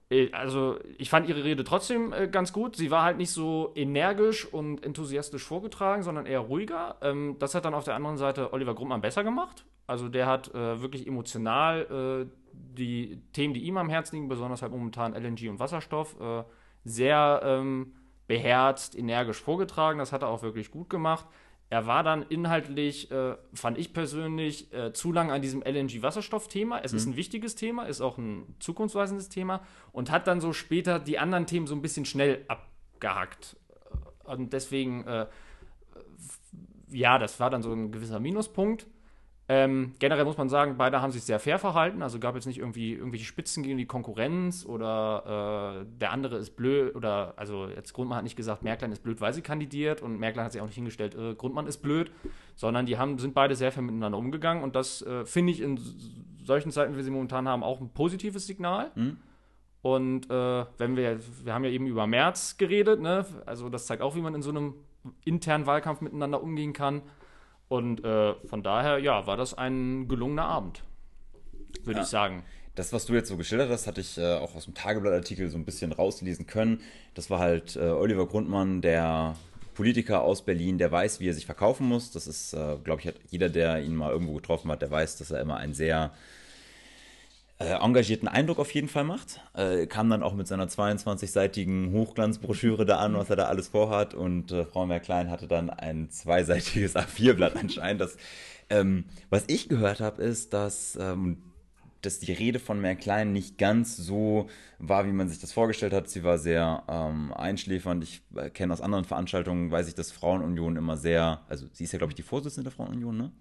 Äh, also ich fand ihre Rede trotzdem äh, ganz gut. Sie war halt nicht so energisch und enthusiastisch vorgetragen, sondern eher ruhiger. Ähm, das hat dann auf der anderen Seite Oliver Grummmann besser gemacht. Also der hat äh, wirklich emotional äh, die Themen, die ihm am Herzen liegen, besonders halt momentan LNG und Wasserstoff, äh, sehr ähm, beherzt, energisch vorgetragen. Das hat er auch wirklich gut gemacht. Er war dann inhaltlich, äh, fand ich persönlich, äh, zu lang an diesem LNG-Wasserstoff-Thema. Es mhm. ist ein wichtiges Thema, ist auch ein zukunftsweisendes Thema und hat dann so später die anderen Themen so ein bisschen schnell abgehackt. Und deswegen, äh, ja, das war dann so ein gewisser Minuspunkt. Ähm, generell muss man sagen, beide haben sich sehr fair verhalten. Also gab jetzt nicht irgendwie irgendwelche Spitzen gegen die Konkurrenz oder äh, der andere ist blöd oder also jetzt Grundmann hat nicht gesagt, Merklein ist blöd, weil sie kandidiert und Merklein hat sich auch nicht hingestellt, äh, Grundmann ist blöd, sondern die haben, sind beide sehr fair miteinander umgegangen und das äh, finde ich in solchen Zeiten, wie wir sie momentan haben, auch ein positives Signal. Mhm. Und äh, wenn wir, wir haben ja eben über März geredet, ne? also das zeigt auch, wie man in so einem internen Wahlkampf miteinander umgehen kann. Und äh, von daher, ja, war das ein gelungener Abend, würde ja. ich sagen. Das, was du jetzt so geschildert hast, hatte ich äh, auch aus dem Tageblattartikel so ein bisschen rauslesen können. Das war halt äh, Oliver Grundmann, der Politiker aus Berlin, der weiß, wie er sich verkaufen muss. Das ist, äh, glaube ich, hat jeder, der ihn mal irgendwo getroffen hat, der weiß, dass er immer ein sehr engagierten Eindruck auf jeden Fall macht. Äh, kam dann auch mit seiner 22-seitigen Hochglanzbroschüre da an, was er da alles vorhat. Und äh, Frau Merklein hatte dann ein zweiseitiges A4-Blatt anscheinend. Das, ähm, was ich gehört habe, ist, dass, ähm, dass die Rede von Merklein nicht ganz so war, wie man sich das vorgestellt hat. Sie war sehr ähm, einschläfernd. Ich äh, kenne aus anderen Veranstaltungen, weiß ich, dass Frauenunion immer sehr, also sie ist ja, glaube ich, die Vorsitzende der Frauenunion, ne?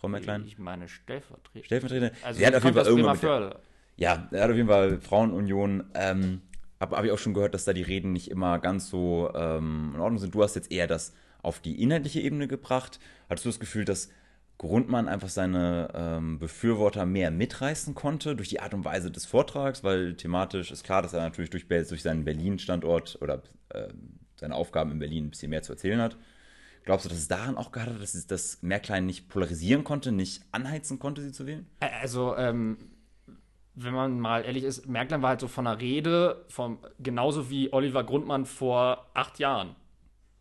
Frau Merklein? Ich meine Stellvertreter. Stellvertreter. Also sie hat auf jeden Fall irgendwann Ja, er hat auf jeden Fall Frauenunion. Ähm, Habe hab ich auch schon gehört, dass da die Reden nicht immer ganz so ähm, in Ordnung sind. Du hast jetzt eher das auf die inhaltliche Ebene gebracht. Hattest du das Gefühl, dass Grundmann einfach seine ähm, Befürworter mehr mitreißen konnte durch die Art und Weise des Vortrags, weil thematisch ist klar, dass er natürlich durch, durch seinen Berlin-Standort oder äh, seine Aufgaben in Berlin ein bisschen mehr zu erzählen hat. Glaubst du, dass es daran auch hat, dass es das Merklein nicht polarisieren konnte, nicht anheizen konnte, sie zu wählen? Also, ähm, wenn man mal ehrlich ist, Merklein war halt so von der Rede, vom, genauso wie Oliver Grundmann vor acht Jahren.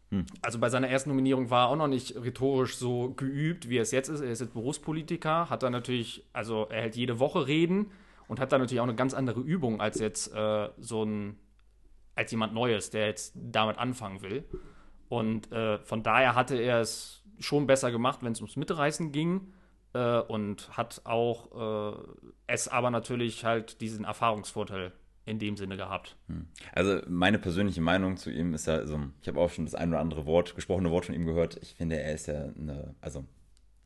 Hm. Also bei seiner ersten Nominierung war er auch noch nicht rhetorisch so geübt, wie er es jetzt ist. Er ist jetzt Berufspolitiker, hat dann natürlich, also er hält jede Woche Reden und hat dann natürlich auch eine ganz andere Übung als jetzt äh, so ein, als jemand Neues, der jetzt damit anfangen will. Und äh, von daher hatte er es schon besser gemacht, wenn es ums Mitreißen ging. Äh, und hat auch äh, es aber natürlich halt diesen Erfahrungsvorteil in dem Sinne gehabt. Hm. Also meine persönliche Meinung zu ihm ist ja, also ich habe auch schon das ein oder andere Wort, gesprochene Wort von ihm gehört. Ich finde, er ist ja eine, also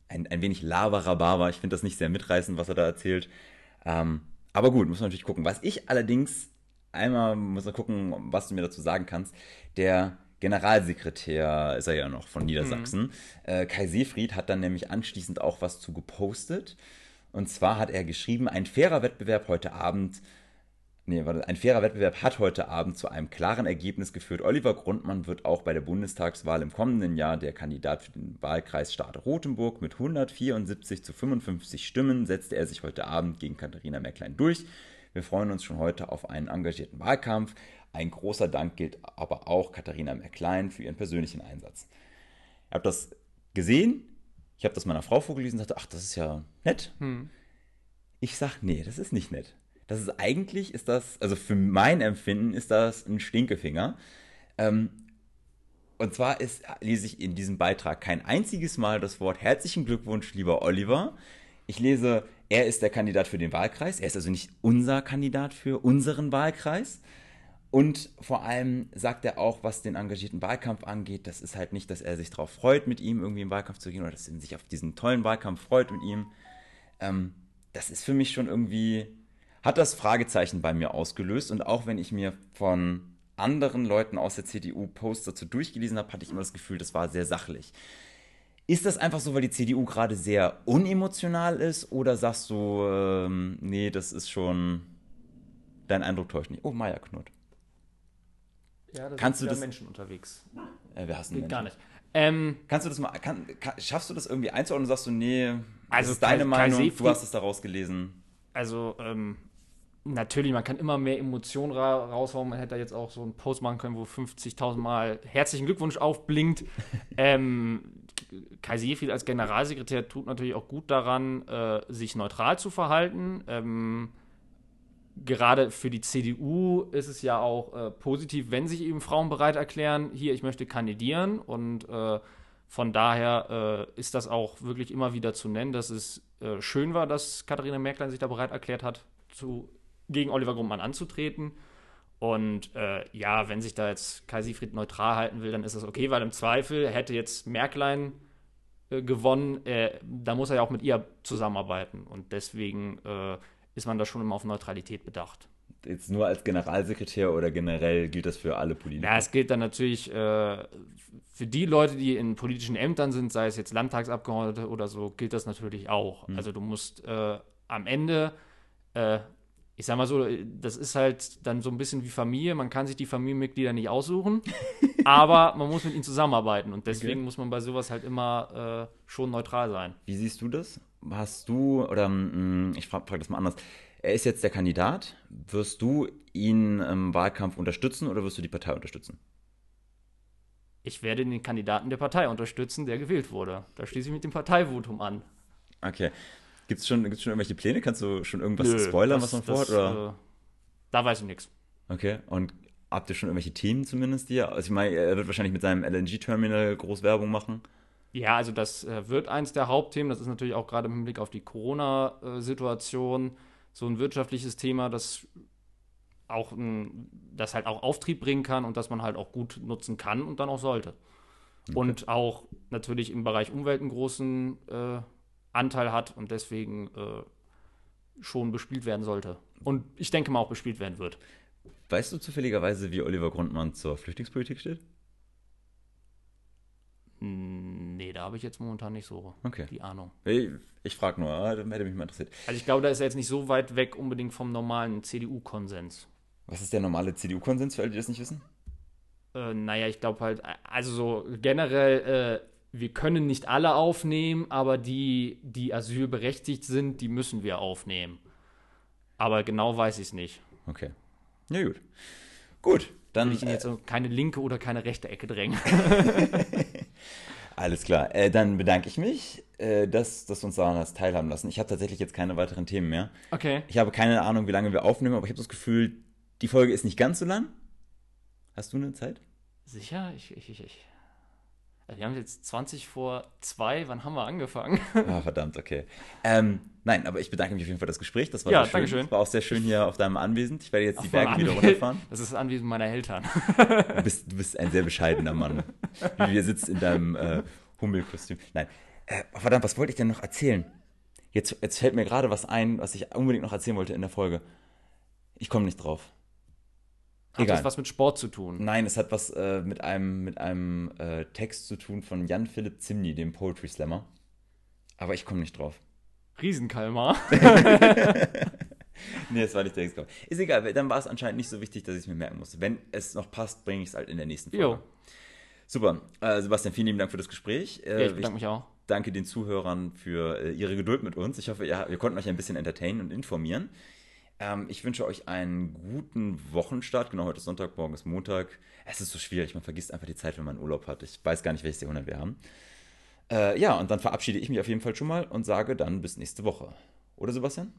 ein, ein wenig Lava-Rhabarber. Ich finde das nicht sehr mitreißend, was er da erzählt. Ähm, aber gut, muss man natürlich gucken. Was ich allerdings einmal muss man gucken, was du mir dazu sagen kannst. Der Generalsekretär ist er ja noch von Niedersachsen. Mhm. Äh, Kai Seefried hat dann nämlich anschließend auch was zu gepostet. Und zwar hat er geschrieben, ein fairer Wettbewerb heute Abend, nee, warte, ein fairer Wettbewerb hat heute Abend zu einem klaren Ergebnis geführt. Oliver Grundmann wird auch bei der Bundestagswahl im kommenden Jahr der Kandidat für den Wahlkreis Stade-Rotenburg. Mit 174 zu 55 Stimmen setzte er sich heute Abend gegen Katharina Merklein durch. Wir freuen uns schon heute auf einen engagierten Wahlkampf. Ein großer Dank gilt aber auch Katharina Merklein für ihren persönlichen Einsatz. Ich habe das gesehen, ich habe das meiner Frau vorgelesen und dachte, ach, das ist ja nett. Hm. Ich sage, nee, das ist nicht nett. Das ist eigentlich, ist das, also für mein Empfinden ist das ein Stinkefinger. Ähm, Und zwar ist, lese ich in diesem Beitrag kein einziges Mal das Wort herzlichen Glückwunsch, lieber Oliver. Ich lese, er ist der Kandidat für den Wahlkreis. Er ist also nicht unser Kandidat für unseren Wahlkreis. Und vor allem sagt er auch, was den engagierten Wahlkampf angeht, das ist halt nicht, dass er sich darauf freut, mit ihm irgendwie im Wahlkampf zu gehen oder dass er sich auf diesen tollen Wahlkampf freut mit ihm. Ähm, das ist für mich schon irgendwie, hat das Fragezeichen bei mir ausgelöst. Und auch wenn ich mir von anderen Leuten aus der CDU Posts dazu durchgelesen habe, hatte ich immer das Gefühl, das war sehr sachlich. Ist das einfach so, weil die CDU gerade sehr unemotional ist oder sagst du, ähm, nee, das ist schon, dein Eindruck täuscht nicht? Oh, Maya Knut. Ja, da Kannst sind du das- Menschen unterwegs. Äh, wir hassen Geht Menschen. gar nicht. Ähm, Kannst du das mal, kann, kann, schaffst du das irgendwie einzuordnen und sagst du, nee, das Also ist deine Kai- Kai Meinung, du Seefried- hast es daraus gelesen. also, ähm, natürlich, man kann immer mehr Emotionen ra raushauen. Man hätte da jetzt auch so einen Post machen können, wo 50.000 Mal herzlichen Glückwunsch aufblinkt. ähm, Kai Seefried als Generalsekretär tut natürlich auch gut daran, äh, sich neutral zu verhalten. Ähm, gerade für die CDU ist es ja auch äh, positiv, wenn sich eben Frauen bereit erklären, hier, ich möchte kandidieren. Und äh, von daher äh, ist das auch wirklich immer wieder zu nennen, dass es äh, schön war, dass Katharina Merklein sich da bereit erklärt hat, zu, gegen Oliver Grundmann anzutreten. Und äh, ja, wenn sich da jetzt Kai Siegfried neutral halten will, dann ist das okay, weil im Zweifel hätte jetzt Merklein äh, gewonnen, da muss er ja auch mit ihr zusammenarbeiten. Und deswegen ist man da schon immer auf Neutralität bedacht. Jetzt nur als Generalsekretär oder generell gilt das für alle Politiker? Ja, es gilt dann natürlich äh, für die Leute, die in politischen Ämtern sind, sei es jetzt Landtagsabgeordnete oder so, gilt das natürlich auch. Also du musst äh, am Ende, äh, ich sag mal so, das ist halt dann so ein bisschen wie Familie. Man kann sich die Familienmitglieder nicht aussuchen, aber man muss mit ihnen zusammenarbeiten und deswegen Okay. muss man bei sowas halt immer äh, schon neutral sein. Wie siehst du das? Hast du, oder mm, ich frage frag das mal anders, er ist jetzt der Kandidat, wirst du ihn im Wahlkampf unterstützen oder wirst du die Partei unterstützen? Ich werde den Kandidaten der Partei unterstützen, der gewählt wurde. Da schließe ich mit dem Parteivotum an. Okay. Gibt es schon, gibt's schon irgendwelche Pläne? Kannst du schon irgendwas Nö, spoilern, das- was man vorhat? das, Oder? Äh, da weiß ich nichts. Okay. Und habt ihr schon irgendwelche Themen zumindest hier? Also ich meine, er wird wahrscheinlich mit seinem LNG-Terminal groß Werbung machen. Ja, also das äh, wird eins der Hauptthemen. Das ist natürlich auch gerade im Hinblick auf die Corona-Situation so ein wirtschaftliches Thema, das auch ein, das halt auch Auftrieb bringen kann und das man halt auch gut nutzen kann und dann auch sollte. Und auch natürlich im Bereich Umwelt einen großen äh, Anteil hat und deswegen äh, schon bespielt werden sollte. Und ich denke mal auch bespielt werden wird. Weißt du zufälligerweise, wie Oliver Grundmann zur Flüchtlingspolitik steht? Nee, da habe ich jetzt momentan nicht so Okay. die Ahnung. Ich, ich frage nur, ah, hätte mich mal interessiert. Also ich glaube, da ist er jetzt nicht so weit weg unbedingt vom normalen CDU-Konsens. Was ist der normale CDU-Konsens für alle, die das nicht wissen? Äh, naja, ich glaube halt, also so generell, äh, wir können nicht alle aufnehmen, aber die, die asylberechtigt sind, die müssen wir aufnehmen. Aber genau weiß ich es nicht. Okay. Ja, gut. Gut, dann. Will ich ihn äh, jetzt so keine linke oder keine rechte Ecke drängen. Alles klar. Äh, dann bedanke ich mich, äh, dass, dass du uns daran hast teilhaben lassen. Ich habe tatsächlich jetzt keine weiteren Themen mehr. Okay. Ich habe keine Ahnung, wie lange wir aufnehmen, aber ich habe das Gefühl, die Folge ist nicht ganz so lang. Hast du eine Zeit? Sicher? Ich, ich, ich, ich. Also wir haben jetzt 20 vor 2. Wann haben wir angefangen? Ah, verdammt, okay. Ähm, nein, aber ich bedanke mich auf jeden Fall für das Gespräch. Das war Ja, sehr schön. dankeschön. Es war auch sehr schön hier auf deinem Anwesen. Ich werde jetzt die Von Berge wieder runterfahren. Das ist das Anwesen meiner Eltern. Du bist, du bist ein sehr bescheidener Mann. Wie wir sitzt in deinem äh, Hummelkostüm. Nein. Äh, oh, verdammt, was wollte ich denn noch erzählen? Jetzt, jetzt fällt mir gerade was ein, was ich unbedingt noch erzählen wollte in der Folge. Ich komme nicht drauf. Hat Egal. das was mit Sport zu tun? Nein, es hat was äh, mit einem, mit einem äh, Text zu tun von Jan-Philipp Zimny, dem Poetry Slammer. Aber ich komme nicht drauf. Riesenkalmar. Nee, das war nicht der ich. Ist egal, dann war es anscheinend nicht so wichtig, dass ich es mir merken musste. Wenn es noch passt, bringe ich es halt in der nächsten Folge. Jo. Super. Äh, Sebastian, vielen lieben Dank für das Gespräch. Äh, Ja, ich bedanke mich auch. danke den Zuhörern für äh, ihre Geduld mit uns. Ich hoffe, ja, wir konnten euch ein bisschen entertainen und informieren. Ähm, ich wünsche euch einen guten Wochenstart. Genau, heute ist Sonntag, morgen ist Montag. Es ist so schwierig, man vergisst einfach die Zeit, wenn man Urlaub hat. Ich weiß gar nicht, welches Jahrhundert wir haben. Äh, ja, und dann verabschiede ich mich auf jeden Fall schon mal und sage dann bis nächste Woche. Oder Sebastian?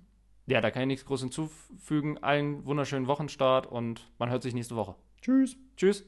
Ja, da kann ich nichts groß hinzufügen. Allen wunderschönen Wochenstart und man hört sich nächste Woche. Tschüss. Tschüss.